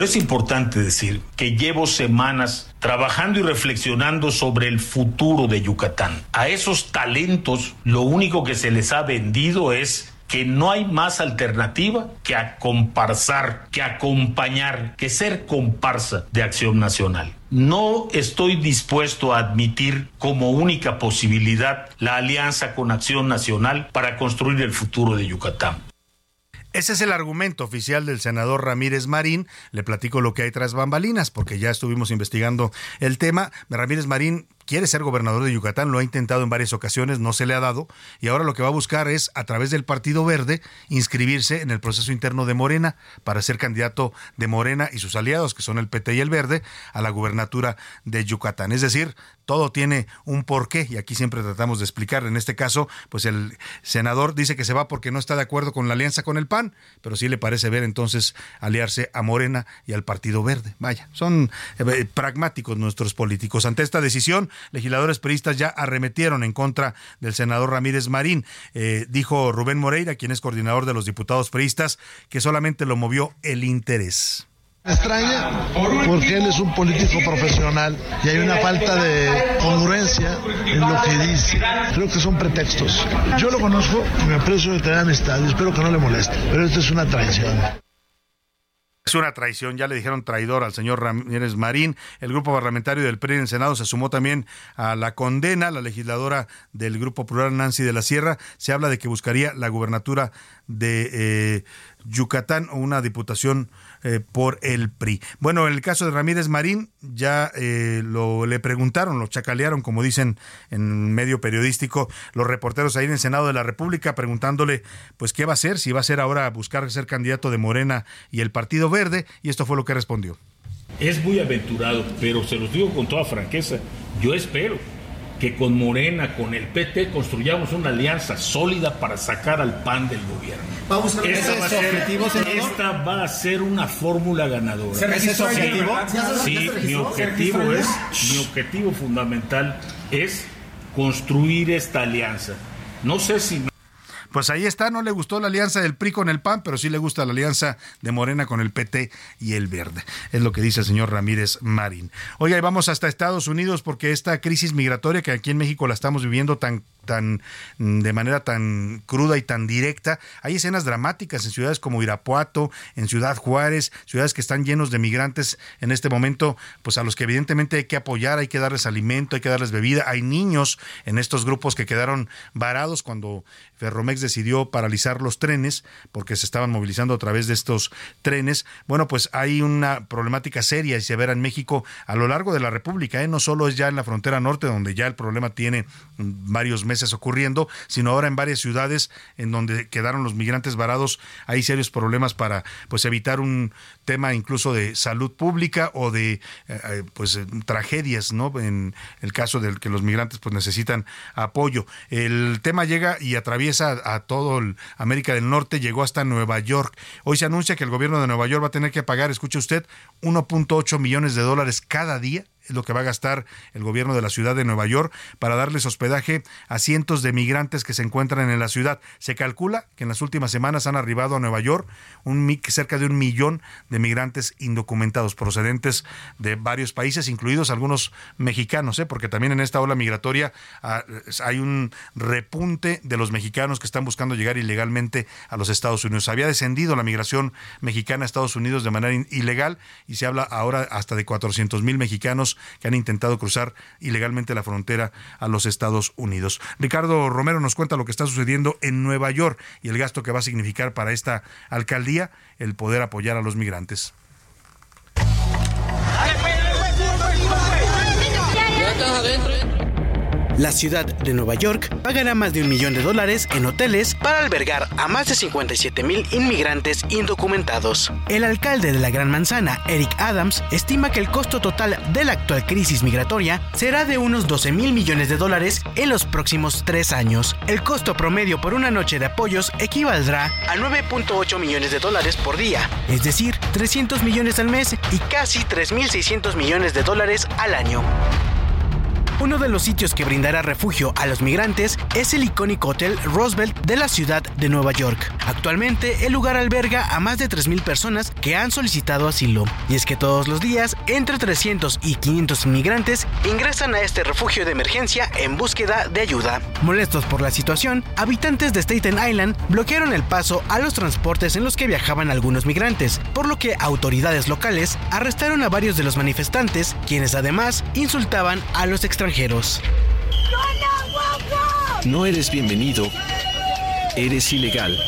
S32: Es importante decir que llevo semanas trabajando y reflexionando sobre el futuro de Yucatán. A esos talentos lo único que se les ha vendido es que no hay más alternativa que acomparsar, que acompañar, que ser comparsa de Acción Nacional. No estoy dispuesto a admitir como única posibilidad la alianza con Acción Nacional para construir el futuro de Yucatán.
S7: Ese es el argumento oficial del senador Ramírez Marín. Le platico lo que hay tras bambalinas, porque ya estuvimos investigando el tema. Ramírez Marín quiere ser gobernador de Yucatán, lo ha intentado en varias ocasiones, no se le ha dado, y ahora lo que va a buscar es, a través del Partido Verde, inscribirse en el proceso interno de Morena para ser candidato de Morena y sus aliados, que son el PT y el Verde, a la gubernatura de Yucatán. Es decir, todo tiene un porqué, y aquí siempre tratamos de explicar. En este caso, pues el senador dice que se va porque no está de acuerdo con la alianza con el PAN, pero sí le parece ver entonces aliarse a Morena y al Partido Verde. Vaya, son eh, pragmáticos nuestros políticos. Ante esta decisión, legisladores peristas ya arremetieron en contra del senador Ramírez Marín. Eh, dijo Rubén Moreira, quien es coordinador de los diputados peristas, que solamente lo movió el interés.
S33: Extraña porque él es un político profesional y hay una falta de congruencia en lo que dice. Creo que son pretextos. Yo lo conozco me aprecio de tener amistad y espero que no le moleste, pero esto es una traición.
S7: Es una traición, ya le dijeron traidor al señor Ramírez Marín. El grupo parlamentario del PRI en el Senado se sumó también a la condena. La legisladora del Grupo Plural, Nancy de la Sierra, se habla de que buscaría la gubernatura de eh, Yucatán o una diputación eh, por el PRI. Bueno, en el caso de Ramírez Marín, ya eh, lo le preguntaron, lo chacalearon, como dicen en medio periodístico, los reporteros ahí en el Senado de la República, preguntándole, pues, ¿qué va a hacer? Si va a ser ahora buscar ser candidato de Morena y el Partido Verde, y esto fue lo que respondió.
S32: Es muy aventurado, pero se los digo con toda franqueza, yo espero que con Morena, con el PT, construyamos una alianza sólida para sacar al PAN del gobierno.
S34: Vamos a
S32: esta, va ser,
S34: objetivo,
S32: esta va a ser una fórmula ganadora.
S34: ¿Es ese objetivo?
S32: Sí, mi objetivo es, mi objetivo fundamental es construir esta alianza. No sé si
S7: pues ahí está, no le gustó la alianza del PRI con el PAN, pero sí le gusta la alianza de Morena con el PT y el Verde. Es lo que dice el señor Ramírez Marín. Oiga, y vamos hasta Estados Unidos porque esta crisis migratoria que aquí en México la estamos viviendo tan tan de manera tan cruda y tan directa. Hay escenas dramáticas en ciudades como Irapuato, en Ciudad Juárez, ciudades que están llenos de migrantes en este momento, pues a los que evidentemente hay que apoyar, hay que darles alimento, hay que darles bebida. Hay niños en estos grupos que quedaron varados cuando Ferromex decidió paralizar los trenes porque se estaban movilizando a través de estos trenes. Bueno, pues hay una problemática seria y severa en México a lo largo de la República, ¿eh? no solo es ya en la frontera norte donde ya el problema tiene varios meses ocurriendo, sino ahora en varias ciudades en donde quedaron los migrantes varados, hay serios problemas para pues evitar un tema incluso de salud pública o de eh, eh, pues tragedias, ¿no? En el caso del que los migrantes pues necesitan apoyo. El tema llega y atraviesa a todo América del Norte, llegó hasta Nueva York. Hoy se anuncia que el gobierno de Nueva York va a tener que pagar, escuche usted, 1.8 millones de dólares cada día es lo que va a gastar el gobierno de la ciudad de Nueva York para darles hospedaje a cientos de migrantes que se encuentran en la ciudad. Se calcula que en las últimas semanas han arribado a Nueva York un, cerca de un millón de migrantes indocumentados procedentes de varios países, incluidos algunos mexicanos, ¿eh? porque también en esta ola migratoria ah, hay un repunte de los mexicanos que están buscando llegar ilegalmente a los Estados Unidos. Había descendido la migración mexicana a Estados Unidos de manera ilegal y se habla ahora hasta de 400 mil mexicanos que han intentado cruzar ilegalmente la frontera a los Estados Unidos. Ricardo Romero nos cuenta lo que está sucediendo en Nueva York y el gasto que va a significar para esta alcaldía el poder apoyar a los migrantes.
S20: La ciudad de Nueva York pagará más de un millón de dólares en hoteles para albergar a más de 57 mil inmigrantes indocumentados. El alcalde de la Gran Manzana, Eric Adams, estima que el costo total de la actual crisis migratoria será de unos 12 mil millones de dólares en los próximos tres años. El costo promedio por una noche de apoyos equivaldrá a 9.8 millones de dólares por día, es decir, 300 millones al mes y casi 3.600 millones de dólares al año. Uno de los sitios que brindará refugio a los migrantes es el icónico Hotel Roosevelt de la ciudad de Nueva York. Actualmente, el lugar alberga a más de 3.000 personas que han solicitado asilo. Y es que todos los días, entre 300 y 500 inmigrantes ingresan a este refugio de emergencia en búsqueda de ayuda. Molestos por la situación, habitantes de Staten Island bloquearon el paso a los transportes en los que viajaban algunos migrantes, por lo que autoridades locales arrestaron a varios de los manifestantes, quienes además insultaban a los extranjeros.
S35: No eres bienvenido. Eres ilegal.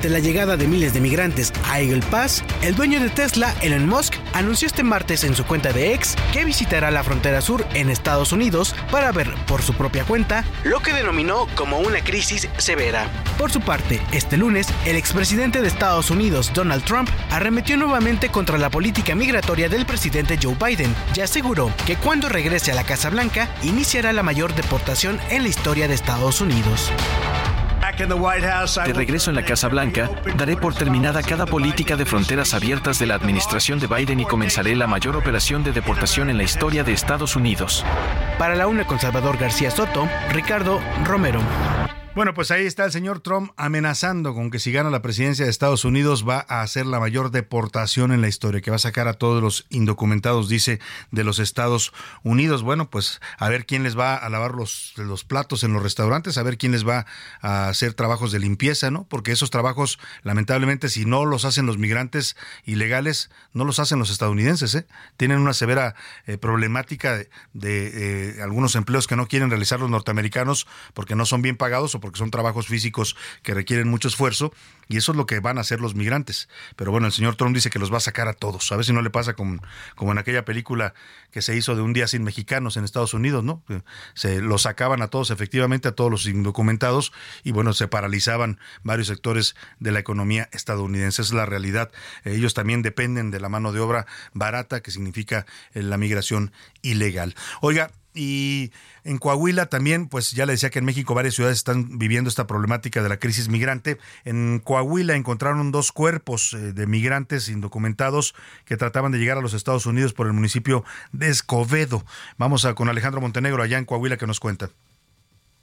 S20: Ante la llegada de miles de migrantes a Eagle Pass, el dueño de Tesla, Elon Musk, anunció este martes en su cuenta de X que visitará la frontera sur en Estados Unidos para ver por su propia cuenta lo que denominó como una crisis severa. Por su parte, este lunes, el expresidente de Estados Unidos, Donald Trump, arremetió nuevamente contra la política migratoria del presidente Joe Biden y aseguró que cuando regrese a la Casa Blanca iniciará la mayor deportación en la historia de Estados Unidos.
S35: De regreso en la Casa Blanca, daré por terminada cada política de fronteras abiertas de la administración de Biden y comenzaré la mayor operación de deportación en la historia de Estados Unidos.
S20: Para la una con Salvador García Soto, Ricardo Romero.
S7: Bueno, pues ahí está el señor Trump amenazando con que si gana la presidencia de Estados Unidos va a hacer la mayor deportación en la historia, que va a sacar a todos los indocumentados, dice, de los Estados Unidos. Bueno, pues a ver quién les va a lavar los, los platos en los restaurantes, a ver quién les va a hacer trabajos de limpieza, ¿no? Porque esos trabajos, lamentablemente, si no los hacen los migrantes ilegales, no los hacen los estadounidenses, ¿eh? Tienen una severa eh, problemática de, eh, algunos empleos que no quieren realizar los norteamericanos porque no son bien pagados o porque son trabajos físicos que requieren mucho esfuerzo y eso es lo que van a hacer los migrantes. Pero bueno, el señor Trump dice que los va a sacar a todos. A ver si no le pasa como, como en aquella película que se hizo de un día sin mexicanos en Estados Unidos, ¿no? Se los sacaban a todos, efectivamente, a todos los indocumentados y bueno, se paralizaban varios sectores de la economía estadounidense. Esa es la realidad. Ellos también dependen de la mano de obra barata, que significa eh, la migración ilegal. Oiga, y en Coahuila también, pues ya le decía que en México varias ciudades están viviendo esta problemática de la crisis migrante. En Coahuila encontraron dos cuerpos eh, de migrantes indocumentados que trataban de llegar a los Estados Unidos por el municipio de Escobedo. Vamos a con Alejandro Montenegro allá en Coahuila que nos cuenta.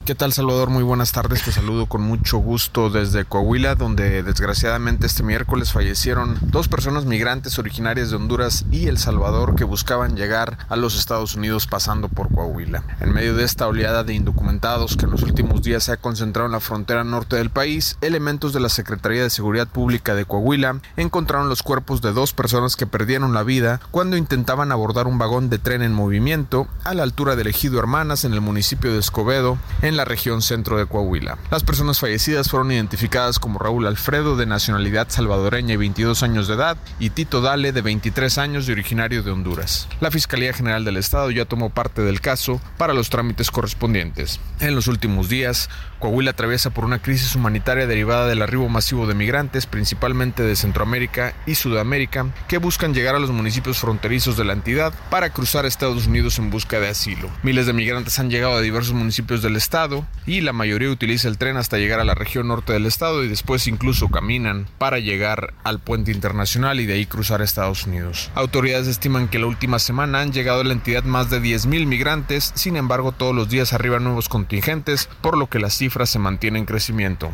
S34: ¿Qué tal Salvador? Muy buenas tardes, te saludo con mucho gusto desde Coahuila, donde desgraciadamente este miércoles fallecieron dos personas migrantes originarias de Honduras y El Salvador que buscaban llegar a los Estados Unidos pasando por Coahuila. En medio de esta oleada de indocumentados que en los últimos días se ha concentrado en la frontera norte del país, elementos de la Secretaría de Seguridad Pública de Coahuila encontraron los cuerpos de dos personas que perdieron la vida cuando intentaban abordar un vagón de tren en movimiento a la altura del ejido Hermanas en el municipio de Escobedo, en la región centro de Coahuila. Las personas fallecidas fueron identificadas como Raúl Alfredo, de nacionalidad salvadoreña y 22 años de edad, y Tito Dale, de 23 años y originario de Honduras. La Fiscalía General del Estado ya tomó parte del caso para los trámites correspondientes. En los últimos días, Coahuila atraviesa por una crisis humanitaria derivada del arribo masivo de migrantes, principalmente de Centroamérica y Sudamérica, que buscan llegar a los municipios fronterizos de la entidad para cruzar a Estados Unidos en busca de asilo. Miles de migrantes han llegado a diversos municipios del estado y la mayoría utiliza el tren hasta llegar a la región norte del estado y después incluso caminan para llegar al puente internacional y de ahí cruzar a Estados Unidos. Autoridades estiman que la última semana han llegado a la entidad más de 10.000 migrantes, sin embargo todos los días arriban nuevos contingentes, por lo que las se mantienen en crecimiento.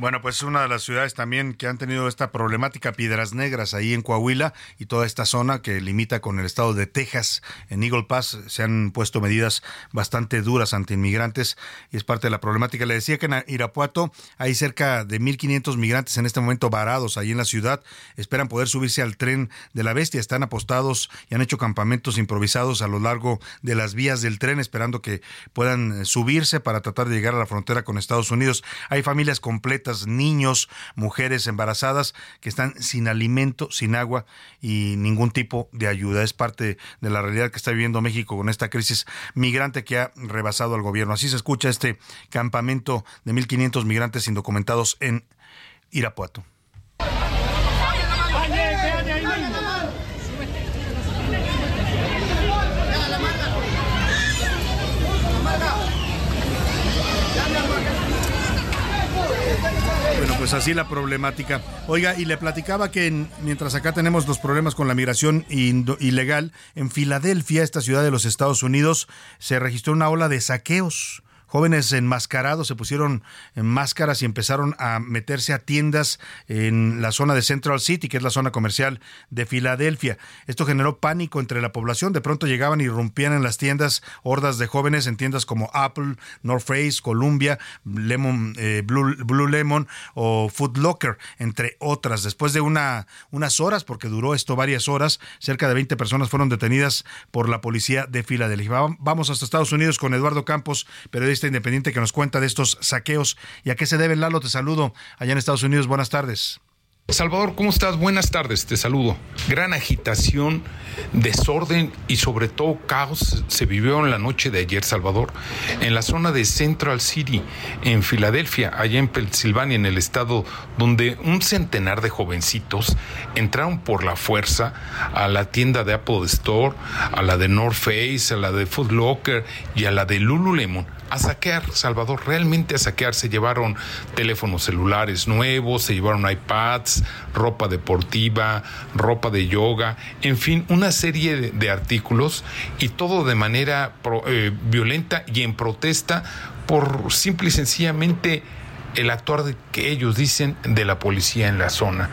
S7: Bueno, pues una de las ciudades también que han tenido esta problemática, Piedras Negras, ahí en Coahuila y toda esta zona que limita con el estado de Texas, en Eagle Pass, se han puesto medidas bastante duras ante inmigrantes y es parte de la problemática. Le decía que en Irapuato hay cerca de 1.500 migrantes en este momento varados ahí en la ciudad, esperan poder subirse al tren de la bestia, están apostados y han hecho campamentos improvisados a lo largo de las vías del tren, esperando que puedan subirse para tratar de llegar a la frontera con Estados Unidos. Hay familias completas niños, mujeres embarazadas que están sin alimento, sin agua y ningún tipo de ayuda. Es parte de la realidad que está viviendo México con esta crisis migrante que ha rebasado al gobierno. Así se escucha este campamento de 1.500 migrantes indocumentados en Irapuato. Bueno, pues así la problemática. Oiga, y le platicaba que mientras acá tenemos los problemas con la migración ilegal, en Filadelfia, esta ciudad de los Estados Unidos, se registró una ola de saqueos jóvenes enmascarados se pusieron en máscaras y empezaron a meterse a tiendas en la zona de Central City, que es la zona comercial de Filadelfia. Esto generó pánico entre la población. De pronto llegaban y rompían en las tiendas hordas de jóvenes en tiendas como Apple, North Face, Columbia, Lemon, eh, Blue, Lemon o Food Locker, entre otras. Después de una, unas horas, porque duró esto varias horas, cerca de 20 personas fueron detenidas por la policía de Filadelfia. Vamos hasta Estados Unidos con Eduardo Campos, periodista independiente que nos cuenta de estos saqueos y a qué se debe. Lalo, te saludo allá en Estados Unidos. Buenas tardes.
S36: Salvador, ¿cómo estás? Buenas tardes, te saludo. Gran agitación, desorden y sobre todo caos se vivió en la noche de ayer, Salvador, en la zona de Central City, en Filadelfia, allá en Pensilvania, en el estado donde un centenar de jovencitos entraron por la fuerza a la tienda de Apple Store, a la de North Face, a la de Food Locker y a la de Lululemon a saquear, Salvador, realmente a saquear. Se llevaron teléfonos celulares nuevos, se llevaron iPads, ropa deportiva, ropa de yoga, en fin, una serie de, artículos y todo de manera eh, violenta y en protesta por simple y sencillamente el actuar de, que ellos dicen de la policía en la zona.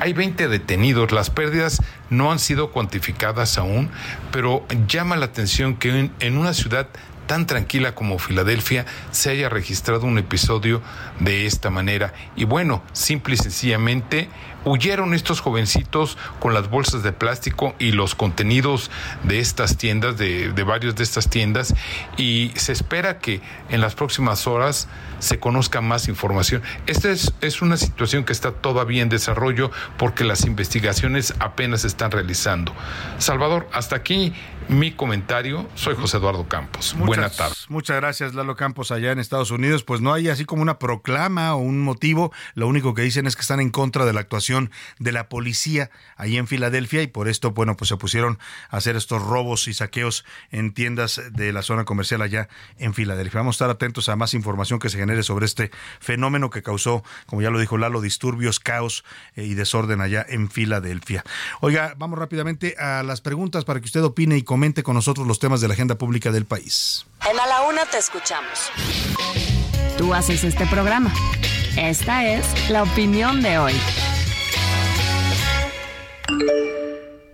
S36: Hay 20 detenidos, las pérdidas no han sido cuantificadas aún, pero llama la atención que en una ciudad tan tranquila como Filadelfia se haya registrado un episodio de esta manera. Y bueno, simple y sencillamente huyeron estos jovencitos con las bolsas de plástico y los contenidos de estas tiendas, de, de varios de estas tiendas, y se espera que en las próximas horas se conozca más información. Esta es, es una situación que está todavía en desarrollo porque las investigaciones apenas se están realizando. Salvador, hasta aquí mi comentario. Soy José Eduardo Campos. Buenas tardes.
S7: Muchas gracias, Lalo Campos, allá en Estados Unidos. Pues no hay así como una proclama o un motivo. Lo único que dicen es que están en contra de la actuación de la policía ahí en Filadelfia y por esto, bueno, pues se pusieron a hacer estos robos y saqueos en tiendas de la zona comercial allá en Filadelfia. Vamos a estar atentos a más información que se genere sobre este fenómeno que causó, como ya lo dijo Lalo, disturbios, caos eh, y desorden allá en Filadelfia. Oiga, vamos rápidamente a las preguntas para que usted opine y comente con nosotros los temas de la agenda pública del país.
S8: En A la Una te escuchamos. Tú haces este programa. Esta es la opinión de hoy.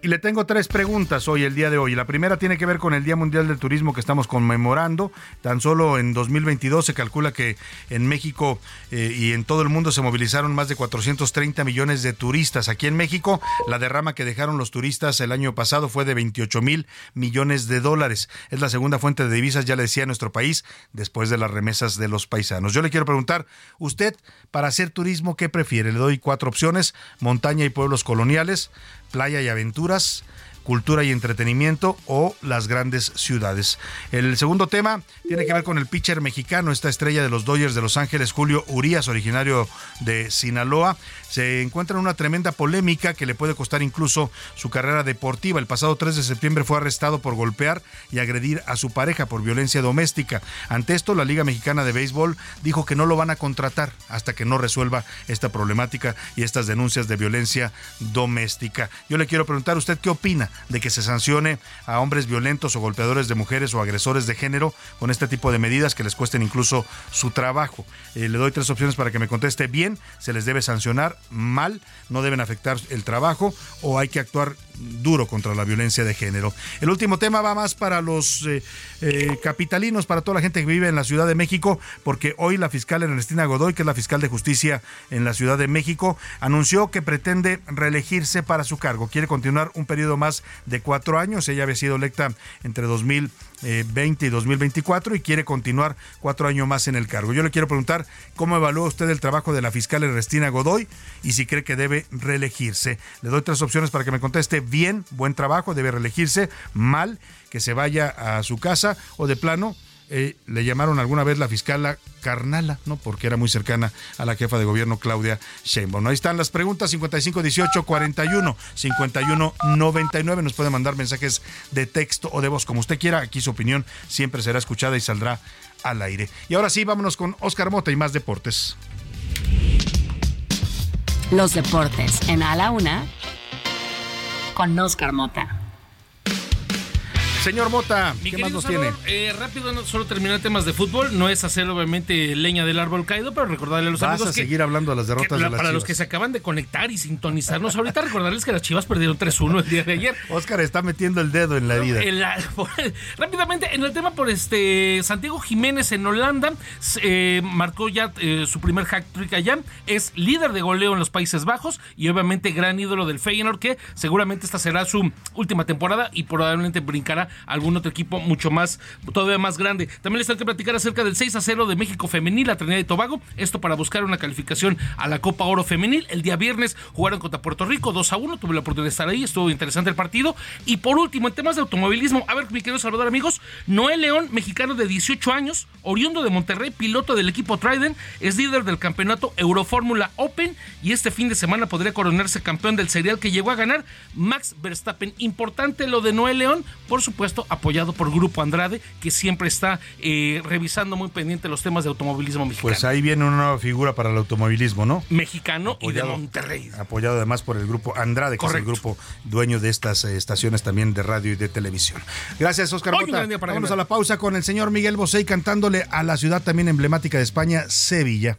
S7: Y le tengo tres preguntas hoy, el día de hoy. La primera tiene que ver con el Día Mundial del Turismo que estamos conmemorando. Tan solo en 2022 se calcula que en México eh, y en todo el mundo se movilizaron más de 430 millones de turistas. Aquí en México, la derrama que dejaron los turistas el año pasado fue de 28 mil millones de dólares. Es la segunda fuente de divisas, ya le decía, nuestro país, después de las remesas de los paisanos. Yo le quiero preguntar, usted, para hacer turismo, ¿qué prefiere? Le doy cuatro opciones, montaña y pueblos coloniales playa y aventuras, cultura y entretenimiento o las grandes ciudades. El segundo tema tiene que ver con el pitcher mexicano, esta estrella de los Dodgers de Los Ángeles, Julio Urias, originario de Sinaloa. Se encuentra en una tremenda polémica que le puede costar incluso su carrera deportiva. El pasado 3 de septiembre fue arrestado por golpear y agredir a su pareja por violencia doméstica. Ante esto, la Liga Mexicana de Béisbol dijo que no lo van a contratar hasta que no resuelva esta problemática y estas denuncias de violencia doméstica. Yo le quiero preguntar, ¿usted qué opina? De que se sancione a hombres violentos o golpeadores de mujeres o agresores de género con este tipo de medidas que les cuesten incluso su trabajo. Eh, le doy tres opciones para que me conteste bien, se les debe sancionar mal, no deben afectar el trabajo o hay que actuar duro contra la violencia de género. El último tema va más para los eh, eh, capitalinos, para toda la gente que vive en la Ciudad de México, porque hoy la fiscal Ernestina Godoy, que es la fiscal de justicia en la Ciudad de México, anunció que pretende reelegirse para su cargo. Quiere continuar un periodo más de cuatro años. Ella había sido electa entre 2020 y 2024 y quiere continuar cuatro años más en el cargo. Yo le quiero preguntar cómo evalúa usted el trabajo de la fiscal Ernestina Godoy y si cree que debe reelegirse. Le doy tres opciones para que me conteste bien, buen trabajo, debe reelegirse, mal, que se vaya a su casa o de plano. Eh, le llamaron alguna vez la fiscala carnala, ¿no? Porque era muy cercana a la jefa de gobierno Claudia Sheinbaum. Ahí están las preguntas 55 18 41 51 99. Nos puede mandar mensajes de texto o de voz como usted quiera. Aquí su opinión siempre será escuchada y saldrá al aire. Y ahora sí, vámonos con Oscar Mota y más deportes.
S8: Los deportes en A la Una con Oscar Mota.
S7: Señor Mota,
S27: Mi
S7: ¿qué más nos
S27: Salvador,
S7: tiene?
S27: eh, rápido, no solo terminar temas de fútbol, no es hacer obviamente leña del árbol caído, pero recordarle a los
S7: Vas
S27: amigos
S7: a
S27: que,
S7: seguir hablando de las derrotas
S27: que
S7: de
S27: la-
S7: las
S27: para los que se acaban de conectar y sintonizarnos ahorita, recordarles que las Chivas perdieron 3-1 el día de ayer.
S7: Oscar está metiendo el dedo en la herida.
S27: En la- rápidamente, en el tema por este Santiago Jiménez en Holanda, eh, marcó ya eh, su primer hack trick allá, es líder de goleo en los Países Bajos y obviamente gran ídolo del Feyenoord que seguramente esta será su última temporada y probablemente brincará algún otro equipo mucho más, todavía más grande. También les tengo que platicar acerca del 6 a 0 de México Femenil a Trinidad y Tobago, esto para buscar una calificación a la Copa Oro Femenil. El día viernes jugaron contra Puerto Rico 2 a 1, tuve la oportunidad de estar ahí, estuvo interesante el partido. Y por último, en temas de automovilismo, a ver, mi querido Salvador, amigos, Noel León, mexicano de 18 años, oriundo de Monterrey, piloto del equipo Trident, es líder del campeonato Eurofórmula Open y este fin de semana podría coronarse campeón del serial que llegó a ganar Max Verstappen. Importante lo de Noel León, por supuesto, apoyado por Grupo Andrade, que siempre está eh, revisando muy pendiente los temas de automovilismo mexicano.
S7: Pues ahí viene una nueva figura para el automovilismo, ¿no?
S27: mexicano y de. Monterrey.
S7: Apoyado además por el grupo Andrade, que es el grupo dueño de estas eh, estaciones también de radio y de televisión. Gracias, Oscar
S27: Hoy
S7: Mota. Vamos a la pausa con el señor Miguel Bosé cantándole a la ciudad también emblemática de España, Sevilla.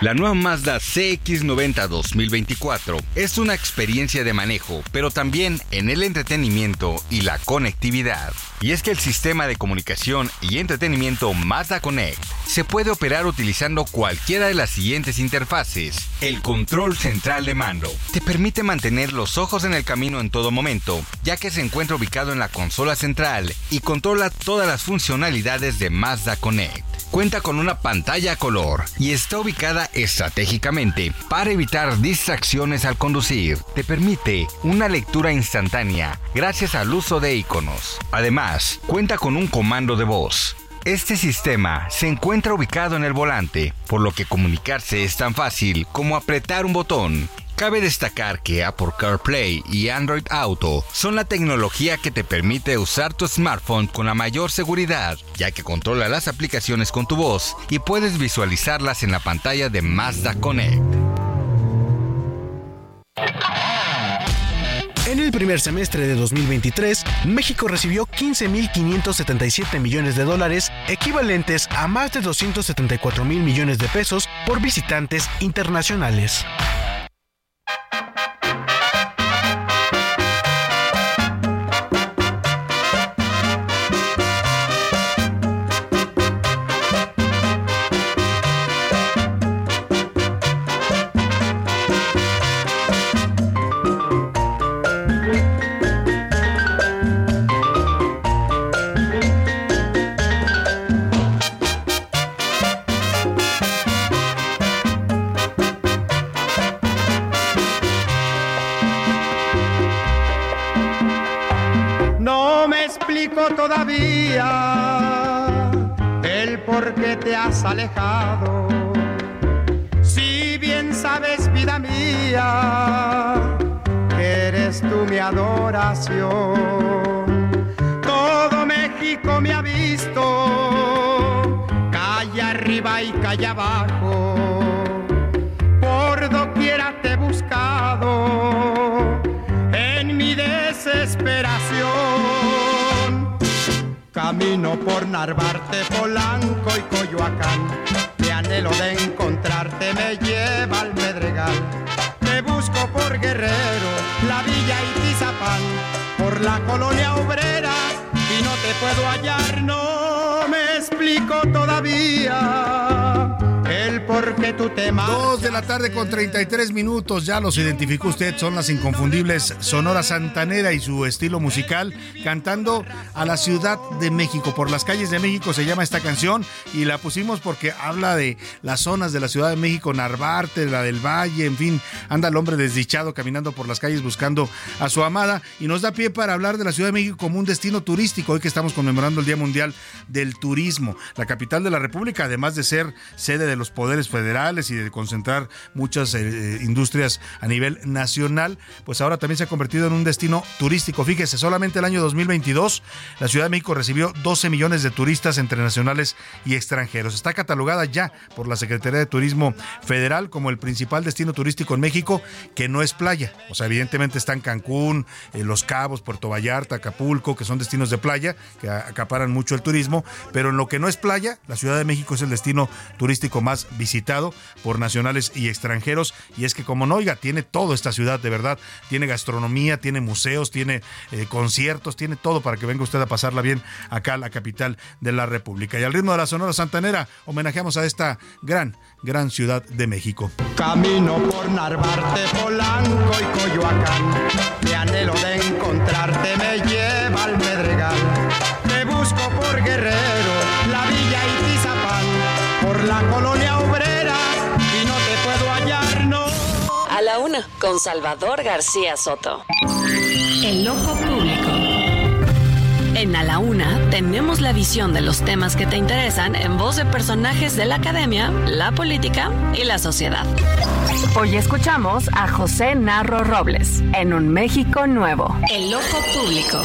S37: La nueva Mazda CX90 2024 es una experiencia de manejo, pero también en el entretenimiento y la conectividad. Y es que el sistema de comunicación y entretenimiento Mazda Connect se puede operar utilizando cualquiera de las siguientes interfaces. El control central de mando te permite mantener los ojos en el camino en todo momento, ya que se encuentra ubicado en la consola central y controla todas las funcionalidades de Mazda Connect. Cuenta con una pantalla color y está ubicada estratégicamente para evitar distracciones al conducir. Te permite una lectura instantánea gracias al uso de iconos. Además, cuenta con un comando de voz. Este sistema se encuentra ubicado en el volante, por lo que comunicarse es tan fácil como apretar un botón. Cabe destacar que Apple CarPlay y Android Auto son la tecnología que te permite usar tu smartphone con la mayor seguridad, ya que controla las aplicaciones con tu voz y puedes visualizarlas en la pantalla de Mazda Connect.
S20: En el primer semestre de 2023, México recibió 15.577 millones de dólares, equivalentes a más de 274 mil millones de pesos por visitantes internacionales.
S38: thank you qué te has alejado. Si bien sabes, vida mía, que eres tú mi adoración. Todo México me ha visto, calle arriba y calle abajo. Por doquiera te he buscado en mi desesperación. Camino por Narvarte, Polanco y Coyoacán. Mi anhelo de encontrarte me lleva al Medregal. Te busco por Guerrero, la Villa y Tizapán, por la colonia obrera y no te puedo hallar, no me explico todavía el por qué tú te
S7: Dos de la tarde con 33 minutos, ya los identificó usted, son las inconfundibles Sonora Santanera y su estilo musical, cantando a la Ciudad de México. Por las calles de México se llama esta canción y la pusimos porque habla de las zonas de la Ciudad de México, Narvarte, la del Valle, en fin, anda el hombre desdichado caminando por las calles buscando a su amada y nos da pie para hablar de la Ciudad de México como un destino turístico, hoy que estamos conmemorando el Día Mundial del Turismo, la capital de la República, además de ser sede de los poderes federales y de concentrar muchas eh, industrias a nivel nacional, pues ahora también se ha convertido en un destino turístico. Fíjese, solamente el año 2022 la Ciudad de México recibió 12 millones de turistas entre nacionales y extranjeros. Está catalogada ya por la Secretaría de Turismo Federal como el principal destino turístico en México que no es playa. O sea, evidentemente están Cancún, eh, Los Cabos, Puerto Vallarta, Acapulco, que son destinos de playa que acaparan mucho el turismo, pero en lo que no es playa, la Ciudad de México es el destino turístico más visitado por nacionales y extranjeros. Y es que como no, oiga, tiene todo esta ciudad, de verdad. Tiene gastronomía, tiene museos, tiene eh, conciertos, tiene todo para que venga usted a pasarla bien acá, la capital de la República. Y al ritmo de la Sonora Santanera, homenajeamos a esta gran, gran ciudad de México.
S38: Camino por Narvarte, Polanco y Coyoacán. Mi anhelo de encontrarte me
S8: con Salvador García Soto. El ojo público. En A la Una tenemos la visión de los temas que te interesan en voz de personajes de la academia, la política y la sociedad. Hoy escuchamos a José Narro Robles en Un México Nuevo. El ojo público.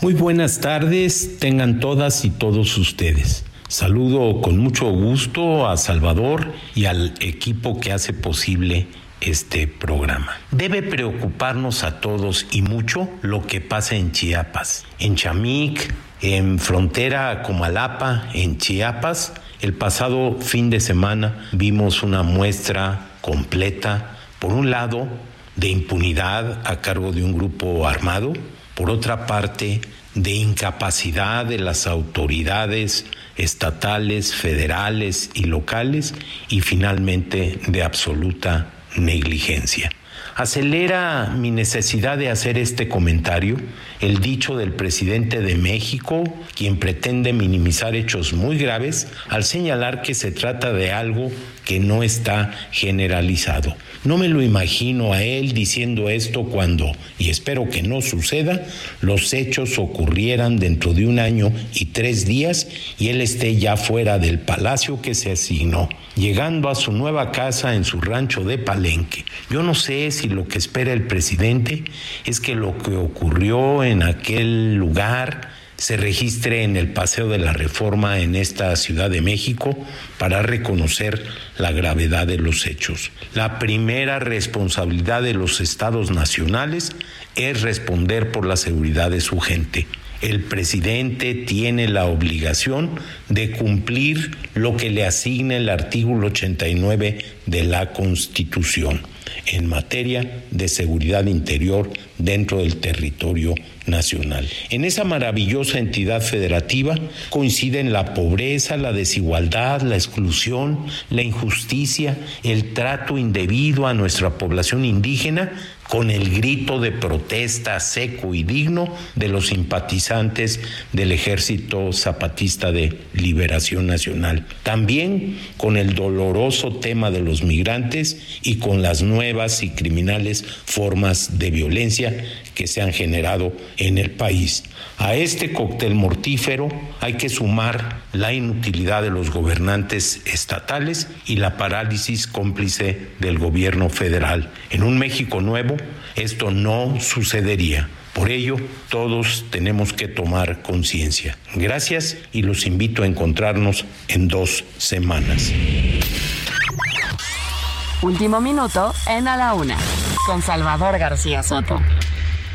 S39: Muy buenas tardes, tengan todas y todos ustedes. Saludo con mucho gusto a Salvador y al equipo que hace posible este programa. Debe preocuparnos a todos y mucho lo que pasa en Chiapas, en Chamic, en frontera Comalapa, en Chiapas. El pasado fin de semana vimos una muestra completa, por un lado, de impunidad a cargo de un grupo armado, por otra parte, de incapacidad de las autoridades estatales, federales y locales y finalmente de absoluta negligencia. Acelera mi necesidad de hacer este comentario el dicho del presidente de México, quien pretende minimizar hechos muy graves al señalar que se trata de algo que no está generalizado. No me lo imagino a él diciendo esto cuando, y espero que no suceda, los hechos ocurrieran dentro de un año y tres días y él esté ya fuera del palacio que se asignó, llegando a su nueva casa en su rancho de Palenque. Yo no sé si lo que espera el presidente es que lo que ocurrió en aquel lugar se registre en el Paseo de la Reforma en esta Ciudad de México para reconocer la gravedad de los hechos. La primera responsabilidad de los estados nacionales es responder por la seguridad de su gente. El presidente tiene la obligación de cumplir lo que le asigna el artículo 89 de la Constitución en materia de seguridad interior dentro del territorio nacional. En esa maravillosa entidad federativa coinciden la pobreza, la desigualdad, la exclusión, la injusticia, el trato indebido a nuestra población indígena con el grito de protesta seco y digno de los simpatizantes del Ejército Zapatista de Liberación Nacional. También con el doloroso tema de los migrantes y con las nuevas y criminales formas de violencia que se han generado en el país. A este cóctel mortífero hay que sumar la inutilidad de los gobernantes estatales y la parálisis cómplice del gobierno federal. En un México nuevo esto no sucedería. Por ello, todos tenemos que tomar conciencia. Gracias y los invito a encontrarnos en dos semanas.
S8: Último minuto en A la Una, con Salvador García Soto.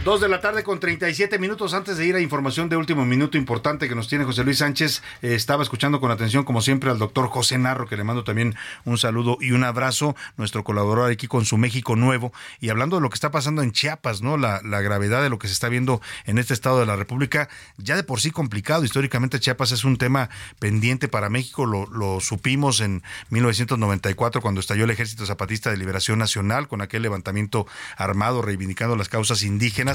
S7: Dos de la tarde con 37 minutos antes de ir a información de último minuto importante que nos tiene José Luis Sánchez. Eh, estaba escuchando con atención, como siempre, al doctor José Narro, que le mando también un saludo y un abrazo, nuestro colaborador aquí con su México Nuevo. Y hablando de lo que está pasando en Chiapas, ¿no? La, gravedad de lo que se está viendo en este estado de la República, ya de por sí complicado. Históricamente Chiapas es un tema pendiente para México, lo supimos en 1994 cuando estalló el Ejército Zapatista de Liberación Nacional con aquel levantamiento armado reivindicando las causas indígenas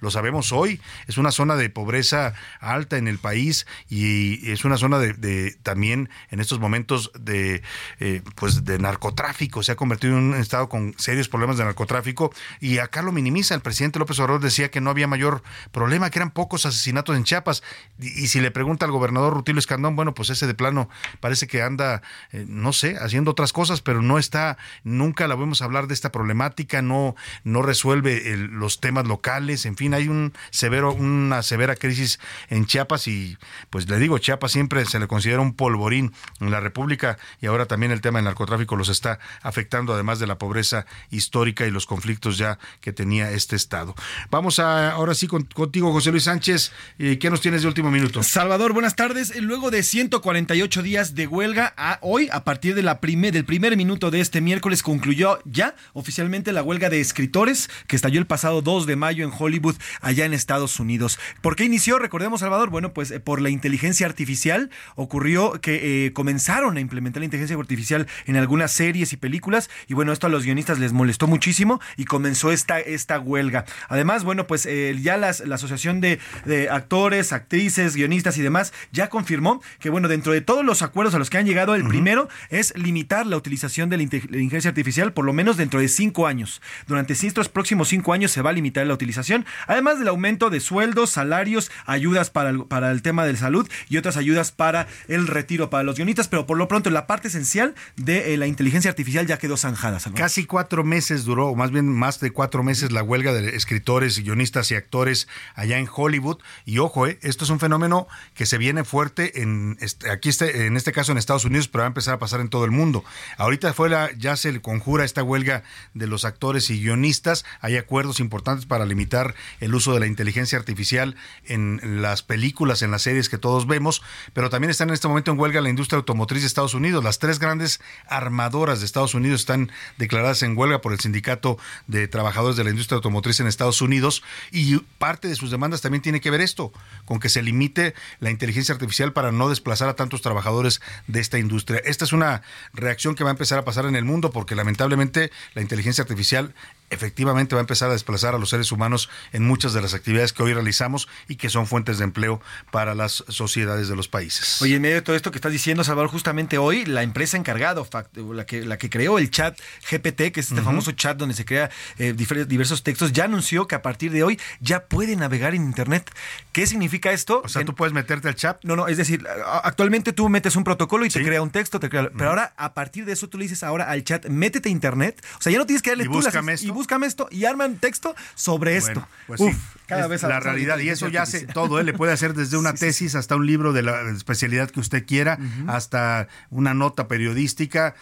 S7: lo sabemos hoy, es una zona de pobreza alta en el país y es una zona de, también en estos momentos de eh, pues de narcotráfico, se ha convertido en un estado con serios problemas de narcotráfico y acá lo minimiza, el presidente López Obrador decía que no había mayor problema, que eran pocos asesinatos en Chiapas. Y, y si le pregunta al gobernador Rutilio Escandón, bueno, pues ese de plano parece que anda, eh, no sé, haciendo otras cosas, pero no está, nunca la vemos hablar de esta problemática, no, no resuelve el, los temas locales, en fin, hay un severo, una severa crisis en Chiapas y pues le digo, Chiapas siempre se le considera un polvorín en la República y ahora también el tema del narcotráfico los está afectando, además de la pobreza histórica y los conflictos ya que tenía este estado. Vamos a ahora sí con, contigo, José Luis Sánchez, ¿qué nos tienes de último minuto?
S24: Salvador, buenas tardes. Luego de 148 días de huelga, hoy, a partir de la del primer minuto de este miércoles, concluyó ya oficialmente la huelga de escritores que estalló el pasado 2 de mayo en Hollywood, allá en Estados Unidos. ¿Por qué inició? Recordemos, Salvador, bueno, pues eh, por la inteligencia artificial ocurrió que eh, comenzaron a implementar la inteligencia artificial en algunas series y películas y bueno, esto a los guionistas les molestó muchísimo y comenzó esta, esta huelga. Además, bueno, pues eh, ya las, la Asociación de, de actores, actrices, guionistas y demás ya confirmó que bueno, dentro de todos los acuerdos a los que han llegado, el primero es limitar la utilización de la inteligencia artificial por lo menos dentro de cinco años. Durante estos próximos cinco años se va a limitar la utilización además del aumento de sueldos, salarios, ayudas para el, tema de salud y otras ayudas para el retiro para los guionistas, pero por lo pronto la parte esencial de eh, la inteligencia artificial ya quedó zanjada.
S7: Casi cuatro meses duró, o más bien más de cuatro meses, la huelga de escritores, guionistas y actores allá en Hollywood. Y ojo, eh, esto es un fenómeno que se viene fuerte en este, aquí este, en este caso en Estados Unidos, pero va a empezar a pasar en todo el mundo. Ahorita fue la, ya se conjura esta huelga de los actores y guionistas. Hay acuerdos importantes para limitar el uso de la inteligencia artificial en las películas, en las series que todos vemos, pero también están en este momento en huelga la industria automotriz de Estados Unidos. Las tres grandes armadoras de Estados Unidos están declaradas en huelga por el sindicato de trabajadores de la industria automotriz en Estados Unidos y parte de sus demandas también tiene que ver esto, con que se limite la inteligencia artificial para no desplazar a tantos trabajadores de esta industria. Esta es una reacción que va a empezar a pasar en el mundo porque lamentablemente la inteligencia artificial efectivamente va a empezar a desplazar a los seres humanos en muchas de las actividades que hoy realizamos y que son fuentes de empleo para las sociedades de los países.
S24: Oye, en medio de todo esto que estás diciendo, Salvador, justamente hoy la empresa encargada, la que, la que creó el chat GPT, que es este uh -huh. famoso chat donde se crea eh, diversos textos, ya anunció que a partir de hoy ya puede navegar en Internet. ¿Qué significa esto?
S7: O sea, tú puedes meterte al chat.
S24: No, no, es decir, actualmente tú metes un protocolo y ¿Sí? te crea un texto, te crea, uh -huh. pero ahora a partir de eso tú le dices ahora al chat, métete a Internet, o sea, ya no tienes que darle
S7: y
S24: tú las,
S7: esto.
S24: y búscame esto y arman texto sobre
S7: bueno,
S24: esto.
S7: Pues
S24: Uf,
S7: sí,
S24: cada vez
S7: la realidad y eso ya hace todo, él le puede hacer desde una sí, tesis hasta un libro de la especialidad que usted quiera, uh -huh. hasta una nota periodística,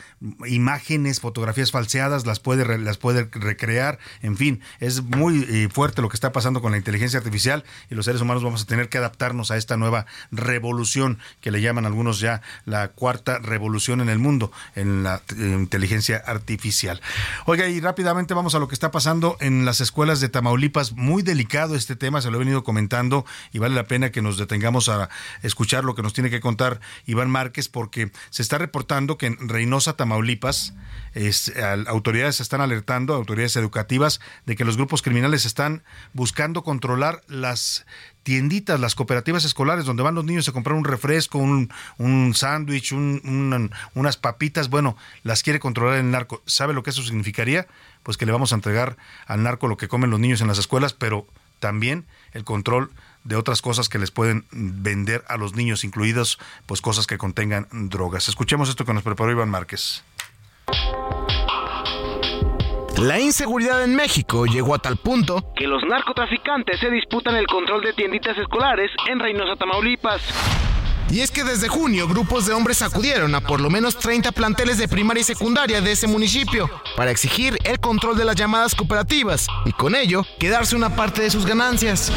S7: imágenes, fotografías falseadas, las puede las puede recrear, en fin, es muy eh, fuerte lo que está pasando con la inteligencia artificial y los seres humanos vamos a tener que adaptarnos a esta nueva revolución que le llaman algunos ya la cuarta revolución en el mundo en la eh, inteligencia artificial. Oiga, y rápidamente vamos a lo que está pasando en las escuelas de Tamaulipas, muy delicado este tema, se lo he venido comentando y vale la pena que nos detengamos a escuchar lo que nos tiene que contar Iván Márquez porque se está reportando que en Reynosa, Tamaulipas, es, autoridades están alertando, autoridades educativas, de que los grupos criminales están buscando controlar las tienditas, las cooperativas escolares, donde van los niños a comprar un refresco, un, un sándwich, unas papitas, bueno, las quiere controlar el narco. ¿Sabe lo que eso significaría? Pues que le vamos a entregar al narco lo que comen los niños en las escuelas, pero también el control de otras cosas que les pueden vender a los niños, incluidas pues cosas que contengan drogas. Escuchemos esto que nos preparó Iván Márquez.
S40: La inseguridad en México llegó a tal punto que los narcotraficantes se disputan el control de tienditas escolares en Reynosa, Tamaulipas. Y es que desde junio grupos de hombres acudieron a por lo menos 30 planteles de primaria y secundaria de ese municipio para exigir el control de las llamadas cooperativas y con ello quedarse una parte de sus ganancias.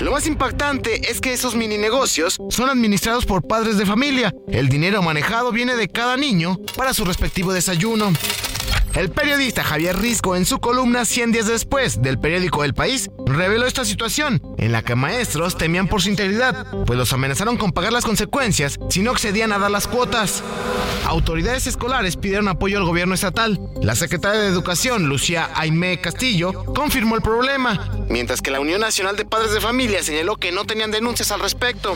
S40: Lo más impactante es que esos mini negocios son administrados por padres de familia. El dinero manejado viene de cada niño para su respectivo desayuno. El periodista Javier Risco en su columna 100 días después del periódico El País reveló esta situación en la que maestros temían por su integridad, pues los amenazaron con pagar las consecuencias si no accedían a dar las cuotas. Autoridades escolares pidieron apoyo al gobierno estatal. La secretaria de Educación, Lucía Aimé Castillo, confirmó el problema, mientras que la Unión Nacional de Padres de Familia señaló que no tenían denuncias al respecto.